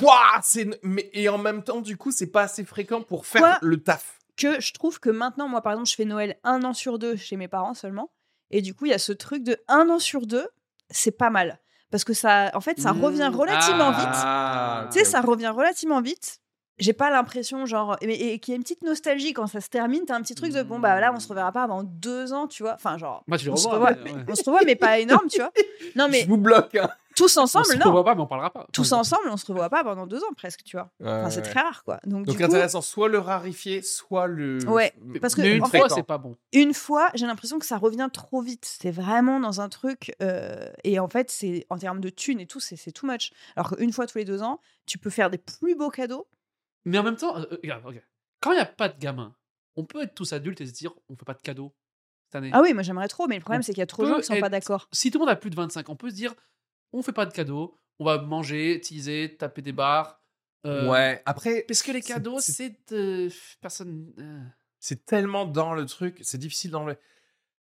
Waouh, c'est mais et en même temps, du coup, c'est pas assez fréquent pour faire Quoi le taf. que je trouve que maintenant, moi, par exemple, je fais Noël un an sur deux chez mes parents seulement. Et du coup, il y a ce truc de un an sur deux, c'est pas mal. Parce que ça, en fait, ça Mmh. revient relativement vite. Ah, Tu sais, ça revient relativement vite. J'ai pas l'impression, genre. Et, et qu'il y a une petite nostalgie quand ça se termine. T'as un petit truc de bon, bah là, on se reverra pas avant deux ans, tu vois. Enfin, genre. Moi, tu on se revois. revoit, mais, ouais. on se revoit, mais pas énorme, tu vois. Non, mais Je vous bloque. hein. tous On ensemble, se non. revoit pas, mais on parlera pas. Tous ensemble, on se revoit pas pendant deux ans presque, tu vois. Enfin, c'est Ouais, très rare, quoi. Donc, Donc du coup, intéressant, soit le rarifier, soit le. Ouais, parce que, Mais une en fois, c'est pas bon. une fois, j'ai l'impression que ça revient trop vite. C'est vraiment dans un truc. euh, et en fait, c'est en termes de thunes et tout, c'est c'est too much. Alors qu'une fois tous les deux ans, tu peux faire des plus beaux cadeaux. Mais en même temps, euh, euh, regarde, ok. quand il n'y a pas de gamin, on peut être tous adultes et se dire, on fait pas de cadeaux cette année. Ah oui, moi j'aimerais trop, mais le problème, On c'est qu'il y a trop de gens qui sont pas d'accord. Si tout le monde a plus de 25, on peut se dire, on fait pas de cadeaux, on va manger, teaser, taper des barres. euh, Ouais. Après, Parce que les c'est- cadeaux, c'est- c'est de personne. euh. c'est tellement dans le truc, c'est difficile d'enlever.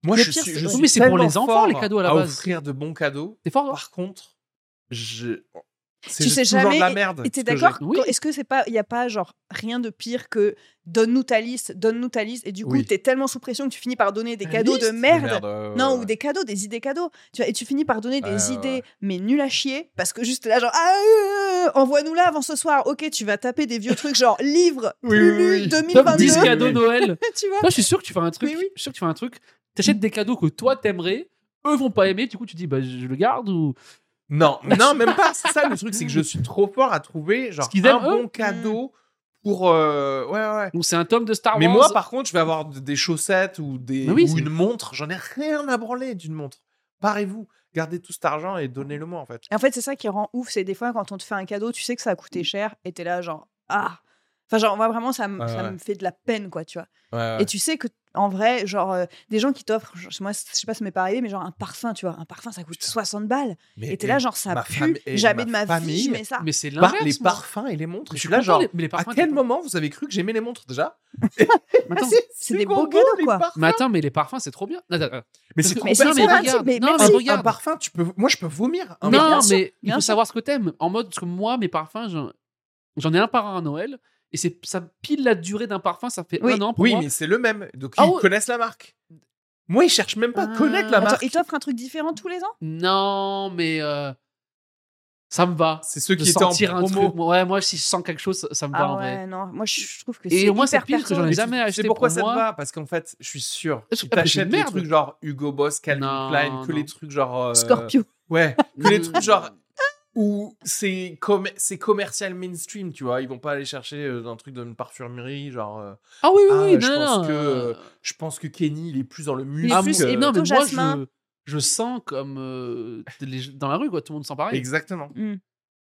Moi, Le je pire, suis, c'est- je Oui, suis mais c'est pour les enfants, les cadeaux, à la base. offrir de bons cadeaux. T'es fort, Par contre, je. Tu sais jamais. de la merde. T'es d'accord Oui. Est-ce que c'est pas, il y a pas genre rien de pire que donne-nous ta liste, donne-nous ta liste, et du coup Oui. t'es tellement sous pression que tu finis par donner des La cadeaux de merde. ouais, ouais, Non, ouais. ou des cadeaux, des idées cadeaux. Tu vois, et tu finis par donner des Ouais, idées, ouais. mais nul à chier, parce que juste là, genre, ah, euh, envoie-nous là avant ce soir. Ok, tu vas taper des vieux trucs, genre livre, Oui, plus oui, lu, oui. Top 2022. 10 Oui, cadeaux. Noël. tu vois Là, je suis sûr que tu fais un truc. Je suis sûr que tu fais un truc. T'achètes des cadeaux que toi t'aimerais, eux vont pas aimer. Du coup, tu dis, bah, je le garde ou. Non, non, même pas. C'est ça le truc, c'est que je suis trop fort à trouver genre qu'ils un aiment, eux bon cadeau pour. euh, Ouais, ouais. Donc, c'est un tome de Star Mais Wars. moi, par contre, je vais avoir d- des chaussettes ou, des, Mais oui, ou c'est- une montre. J'en ai rien à branler d'une montre. Parez-vous, gardez tout cet argent et donnez-le moi en fait. Et en fait, c'est ça qui rend ouf. C'est des fois quand on te fait un cadeau, tu sais que ça a coûté cher, et t'es là, genre, ah. Enfin, genre, moi, vraiment, ça, me- Ouais, ça ouais. me fait de la peine, quoi, tu vois. Ouais, ouais. Et tu sais que, en vrai, genre, euh, des gens qui t'offrent, genre, moi, je sais pas si ça m'est pas arrivé, mais genre un parfum, tu vois, un parfum, ça coûte Putain. 60 balles. Mais- Et t'es là, genre, ça pue, jamais ma de ma vie, famille, je mets ça. Mais c'est Par- l'inverse. les moi. parfums et les montres. Mais Je je suis là, genre, les- mais les à parfums, quel t'es- moment vous avez cru que j'aimais les montres déjà Mais attends, c'est des beaux beau, cadeaux, les quoi. parfums. mais attends, mais les parfums, c'est trop bien. Attends. Mais c'est Mais trop Mais bien. mais ça, regarde. mais mais Un- parfum, tu peux, moi je peux vomir. Mais non, mais il faut savoir ce que t'aimes. En mode, parce que moi, mes parfums, j'en- j'en ai un par un à Noël. Et c'est ça pile la durée d'un parfum, ça fait Oui. un an pour Oui, moi. mais c'est le même. Donc Ah ils connaissent la marque. Moi, ils cherchent même pas à Ah. connaître la Attends, marque. ils t'offrent un truc différent tous les ans? Non, mais euh, ça me va. C'est ceux de qui étaient en promo. truc. Ouais, moi, si je sens quelque chose, ça, me va Ah en ouais, vrai. non. Moi, je trouve que c'est Et moi, c'est hyper pire que j'en ai jamais acheté sais pourquoi pour ça moi. te va? Parce qu'en fait, je suis sûr. Tu ah, c'est t'achètes des trucs genre Hugo Boss, Calvin Non, Klein, que non. les trucs genre. euh, Scorpio. Ouais, que les trucs genre. Où c'est com c'est commercial mainstream, tu vois? Ils vont pas aller chercher euh, un truc d'une parfumerie, genre. euh, Ah oui, oui, Ah, oui, je non, pense non. que- euh, je pense que Kenny, il est plus dans le muscle. Ah, plus- et non, mais moi, jasmin. je, je sens comme euh, les- dans la rue, quoi. Tout le monde sent pareil. Exactement. Mm.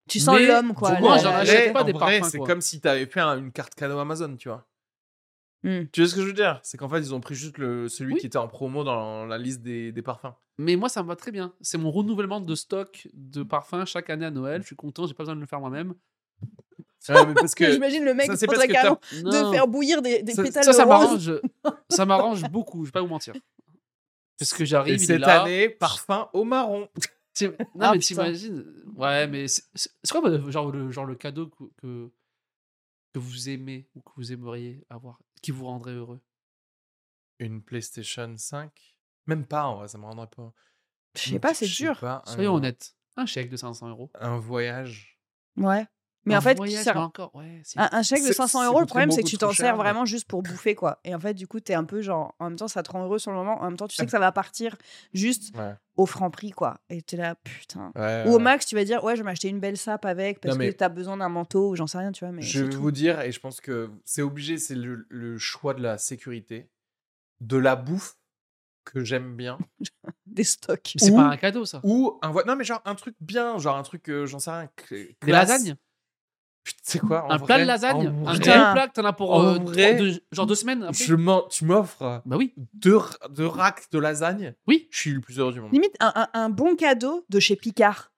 Tu sens l'homme, quoi. moi, j'en en achète pas en des vrai, parfums, C'est comme si t'avais fait un- une carte cadeau Amazon, tu vois? Mm. Tu vois ce que je veux dire? C'est qu'en fait, ils ont pris juste le, celui Oui. qui était en promo dans la liste des, des parfums. Mais moi, ça me va très bien. C'est mon renouvellement de stock de parfums chaque année à Noël. Je suis content, j'ai pas besoin de le faire moi-même. Ouais, mais parce que J'imagine le mec ça, prendrait carrément de faire bouillir des, des Ça- pétales ça, ça m'arrange. ça m'arrange beaucoup, je vais pas vous mentir. Parce que j'arrive, cette là. année, parfum au marron. Non, Ah, mais t'imagines. Ouais, mais c'est quoi bah, genre, le, genre le cadeau que, que, que vous aimez ou que vous aimeriez avoir, qui vous rendrait heureux? Une PlayStation 5 Même pas, en vrai, ça me rendrait pas. Je sais pas, c'est dur. pas, Soyons un- honnêtes. Un chèque de 500 euros. Un voyage. Ouais. Mais Un en fait, voyage, encore, ouais, un, un chèque de C'est- 500 ça euros, le problème, c'est que tu t'en sers vraiment juste pour bouffer, quoi. Et en fait, du coup, t'es un peu genre, en même temps, ça te rend heureux sur le moment, en même temps, tu sais que ça va partir juste Ouais. au franc prix, quoi. Et t'es là, putain. Ou au max, tu vas dire, ouais, je vais m'acheter une belle sape avec parce Non, mais- que t'as besoin d'un manteau ou j'en sais rien, tu vois. Mais Je vais tout. vous dire, et je pense que c'est obligé, c'est le, le choix de la sécurité, de la bouffe que j'aime bien, Des stocks. C'est pas un cadeau, ça. ou un non mais genre un truc bien, genre un truc, euh, j'en sais rien, Des lasagnes Putain, C'est quoi Un plat de lasagne Un vrai, gros plat que t'en as pour En euh, vrai, deux- genre deux semaines après je tu m'offres Bah oui. deux, deux racks de lasagne, Oui. je suis le plus heureux du monde. Limite, un, un- un bon cadeau de chez Picard.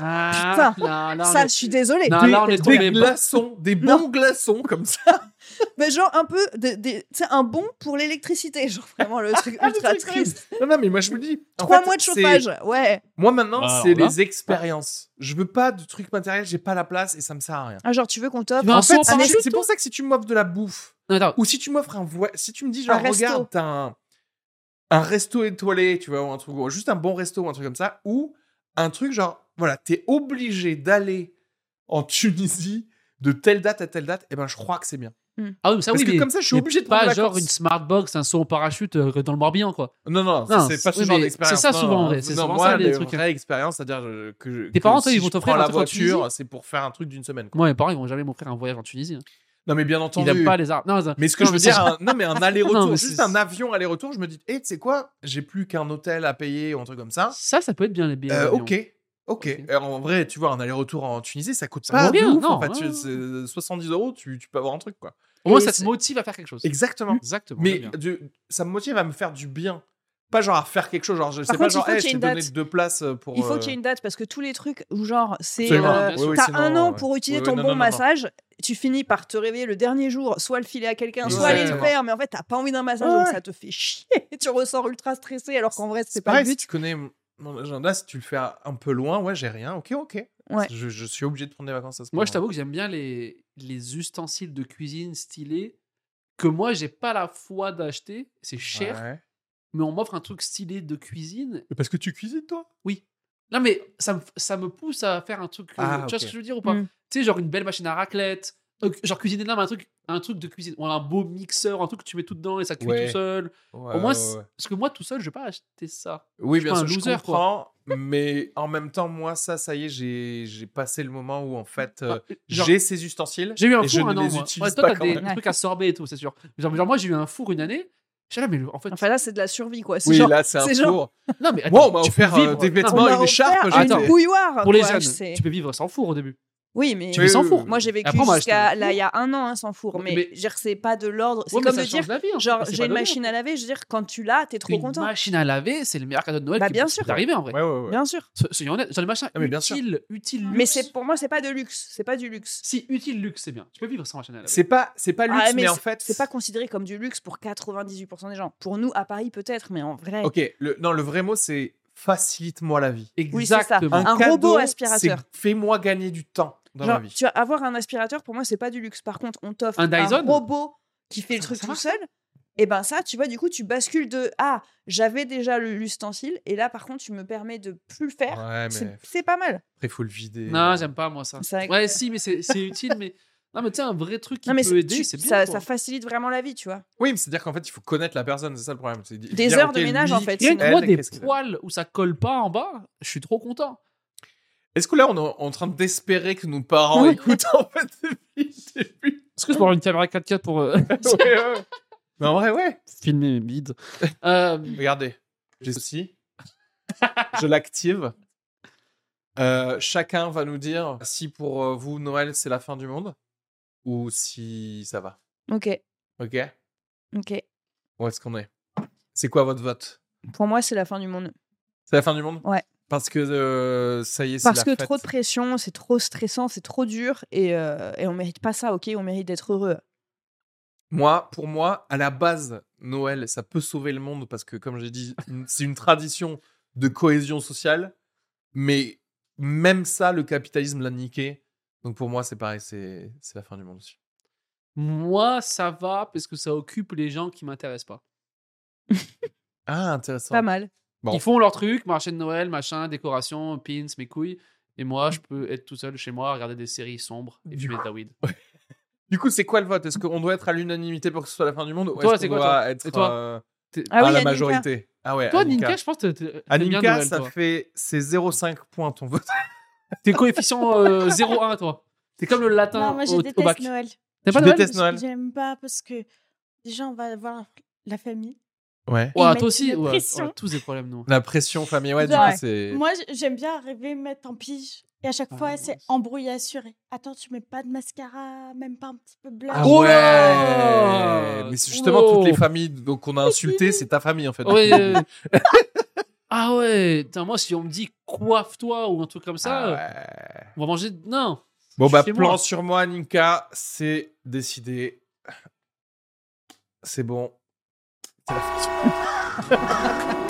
Ah, Putain. là, là, on ça, je suis désolée. Non, des, là, on est des tombé bas. glaçons, des Non. bons glaçons comme ça. Mais genre un peu, des, des- tu sais, un bon pour l'électricité. Genre vraiment le truc ultra Le truc triste. Non, non, mais moi je me dis. Trois fait, mois de chauffage, ouais. Moi maintenant, Bah, c'est les expériences. Je veux pas de trucs matériels, j'ai pas la place et ça me sert à rien. Ah, genre, tu veux qu'on t'offre En fait, c'est- pour ça que si tu m'offres de la bouffe, Non, ou si tu m'offres un voyage, si tu me dis genre Un regarde, t'as un, un resto étoilé, tu vois, ou un truc, ou juste un bon resto ou un truc comme ça, ou un truc genre, voilà, t'es obligé d'aller en Tunisie de telle date à telle date, et ben je crois que c'est bien. Ah oui, mais ça Parce oui, que mais- comme ça, je suis obligé de prendre pas genre vacances. une smart box, un saut en parachute euh, dans le Morbihan, quoi. Non, non, c'est pas ce oui, genre d'expérience. c'est ça non, souvent, en non. vrai, c'est Non, souvent moi, ça, les trucs. vraies expériences, c'est-à-dire je- que, je- Tes que parents, toi, si ils vont t'offrir la voiture, c'est pour faire un truc d'une semaine. quoi. Moi, mes parents, ils vont jamais m'offrir un voyage en Tunisie. hein. Non, mais bien Ils entendu. n'aiment pas les arbres. Non, Mais ce que non, je veux dire, un- non, mais un aller-retour, Non, juste un avion aller-retour, je me dis, hé, tu sais quoi, j'ai plus qu'un hôtel à payer ou un truc comme ça. Ça, ça peut être bien les billets. Euh, d'avion. ok, ok. Euh, En vrai, tu vois, un aller-retour en Tunisie, ça coûte Ça pas vaut bien, ouf, non, en fait. ouais, Tu- ouais. c'est 70 euros, tu, tu peux avoir un truc, quoi. Au moins, ça te motive à faire quelque chose. Exactement. Exactement. Mais du- ça me motive à me faire du bien. Pas genre à faire quelque chose, genre, je sais Par pas, contre, il genre, faut hey, qu'il y je ait t'ai une donné date. deux places pour. Il faut euh, qu'il y ait une date parce que tous les trucs où genre c'est euh. Oui, oui, t'as un an ouais. pour utiliser Oui, ton non, bon non, non, non. massage, tu finis par te réveiller le dernier jour, soit le filer à quelqu'un, soit aller le faire, mais en fait t'as pas envie d'un massage Ouais. donc ça te fait chier, tu ressors ultra stressé alors qu'en vrai c'est pas le but. tu connais mon- agenda, si tu le fais un peu loin, ouais, j'ai rien, ok, ok. Ouais. Je, je suis obligé de prendre des vacances à ce Moi, je moment. t'avoue que j'aime bien les, les ustensiles de cuisine stylés que moi, j'ai pas la foi d'acheter. C'est cher, Ouais. mais on m'offre un truc stylé de cuisine. Mais Parce que tu cuisines, toi? Non, mais ça me, ça me pousse à faire un truc. euh, Ah, tu vois ce que je veux dire ou pas? Mm. Tu sais, genre une belle machine à raclette. euh, genre cuisiner là, mais un truc, un truc de cuisine. Ou un beau mixeur, un truc que tu mets tout dedans et ça cuit Ouais. tout seul. Ouais, Au moins, ouais, c'est- ouais. parce que moi, tout seul, je vais pas acheter ça. Oui, je suis bien sûr, un je loser, quoi. comprends. mais en même temps, moi, ça, ça y est, j'ai j'ai passé le moment où, en fait, euh, Ah, genre- j'ai ces ustensiles. J'ai eu un et je four un ne an, les moi. utilise Ouais, toi, pas t'as quand des même. trucs à sorber et tout, c'est sûr. Genre, genre, moi, j'ai eu un four une année. Je là, mais en fait. Enfin là c'est de la survie quoi. C'est Oui, genre, là, c'est un c'est genre- four. non, mais Moi, attends, on m'a tu offert peux euh, vivre- des Non, vêtements, on m'a une écharpe. j'ai une bouilloire. Pour les jeunes, tu peux vivre sans four au début. Oui mais Tu sans four. moi j'ai vécu jusqu'à un là il y a un an hein, sans four, mais, Mais- je veux dire, c'est pas de l'ordre. C'est Ouais, comme change dire la vie, hein. genre C'est j'ai une machine à laver, je veux dire quand tu l'as t'es trop Une content. machine à laver, c'est le meilleur cadeau de Noël Bah, qui bien peut sûr. arriver en vrai. Ouais, ouais, ouais. Bien sûr. So- Soyons honnêtes, genre les Ah, mais bien sûr. utiles Mais luxe. c'est pour moi c'est pas de luxe, c'est pas du luxe. Si utile luxe, c'est bien. Tu peux vivre sans machine à laver. C'est pas, c'est pas luxe, Ah, mais, en c'est- fait. c'est pas considéré comme du luxe pour 98% des gens. Pour nous à Paris peut-être, mais en vrai. Ok, non, le vrai mot, c'est facilite-moi la vie. Oui, c'est ça. Exactement. Un robot aspirateur. c'est Fais-moi gagner du temps dans Genre, ma vie. tu vas avoir un aspirateur, pour moi, c'est pas du luxe. Par contre, on t'offre Un un, robot qui fait le Ça- truc ça tout seul. Et ben ça, tu vois, du coup, tu bascules de ah, j'avais déjà le- l'ustensile, et là, par contre, tu me permets de plus le faire. Ouais, mais C'est pas mal. après, faut le vider. Non, j'aime pas moi ça. C'est vrai que- Ouais, si, mais c'est utile, mais non, mais tu sais un vrai truc qui Non, mais peut c'est- aider, c'est bien. ça, ça facilite vraiment la vie, tu vois. Oui, mais c'est-à-dire qu'en fait, il faut connaître la personne, c'est ça le problème. Des dire, heures de ménage, lui, en fait, Rien que moi, des poils où ça colle pas en bas, je suis trop content. Est-ce que là, on est en train d'espérer que nos parents écoutent en fait depuis le début Est-ce que je peux avoir une caméra 4K pour euh, Ouais, ouais. Mais en vrai, ouais. filmer mes bides Euh, Regardez, j'ai ceci. Je l'active. Euh, chacun va nous dire si pour euh, vous, Noël, c'est la fin du monde ou si ça va. Ok, Ok ok. Où est-ce qu'on est? C'est quoi votre vote? Pour moi, c'est la fin du monde. C'est la fin du monde? Ouais. Parce que euh, ça y est, c'est Parce la que fête. trop de pression, c'est trop stressant, c'est trop dur, et, euh, et on mérite pas ça, ok On mérite d'être heureux. Moi, pour moi, à la base, Noël, ça peut sauver le monde parce que, comme j'ai dit, c'est une tradition de cohésion sociale. Mais même ça, le capitalisme l'a niqué. Donc pour moi, c'est pareil, c'est c'est la fin du monde aussi. moi, ça va parce que ça occupe les gens qui m'intéressent pas. Ah, intéressant. Pas mal. Bon. Ils font leur truc, marché de Noël, machin, décoration, pins, mes couilles. Et moi, je peux être tout seul chez moi, regarder des séries sombres et Du fumer de la weed. Du coup, c'est quoi le vote? Est-ce qu'on doit être à l'unanimité pour que ce soit la fin du monde ou Toi, est-ce c'est qu'on quoi, doit toi? être Et toi? euh, Ah à oui, la majorité? Ah ouais, Toi, Aninka. Ninka, je pense que t'es- t'aimes bien Aninka, Noël, ça toi. fait c'est 0,5 points ton vote. T'es coefficient euh, 0,1, toi. T'es comme le latin Non, moi je au, au déteste bac. Noël. T'as pas Noël? détestes Noël J'aime pas parce que déjà on va voir la famille. Ouais. Ouais, toi aussi, ouais, pression. on a tous des problèmes, nous. La pression famille, ouais, du Ouais. coup, c'est. Moi j'aime bien arriver mettre en pige. Et à chaque Ah, fois c'est aussi. embrouillé assuré. Attends, tu mets pas de mascara, même pas un petit peu blanc. Ah Oh ouais Mais c'est justement Wow. toutes les familles donc qu'on a insultées, c'est ta famille en fait. Ouais, euh, ah ouais, Putain, moi, si on me dit coiffe-toi ou un truc comme ça, Ah ouais. on va manger. Non. Bon bah plan moi. sur moi Ninka, c'est décidé. C'est bon. 違う。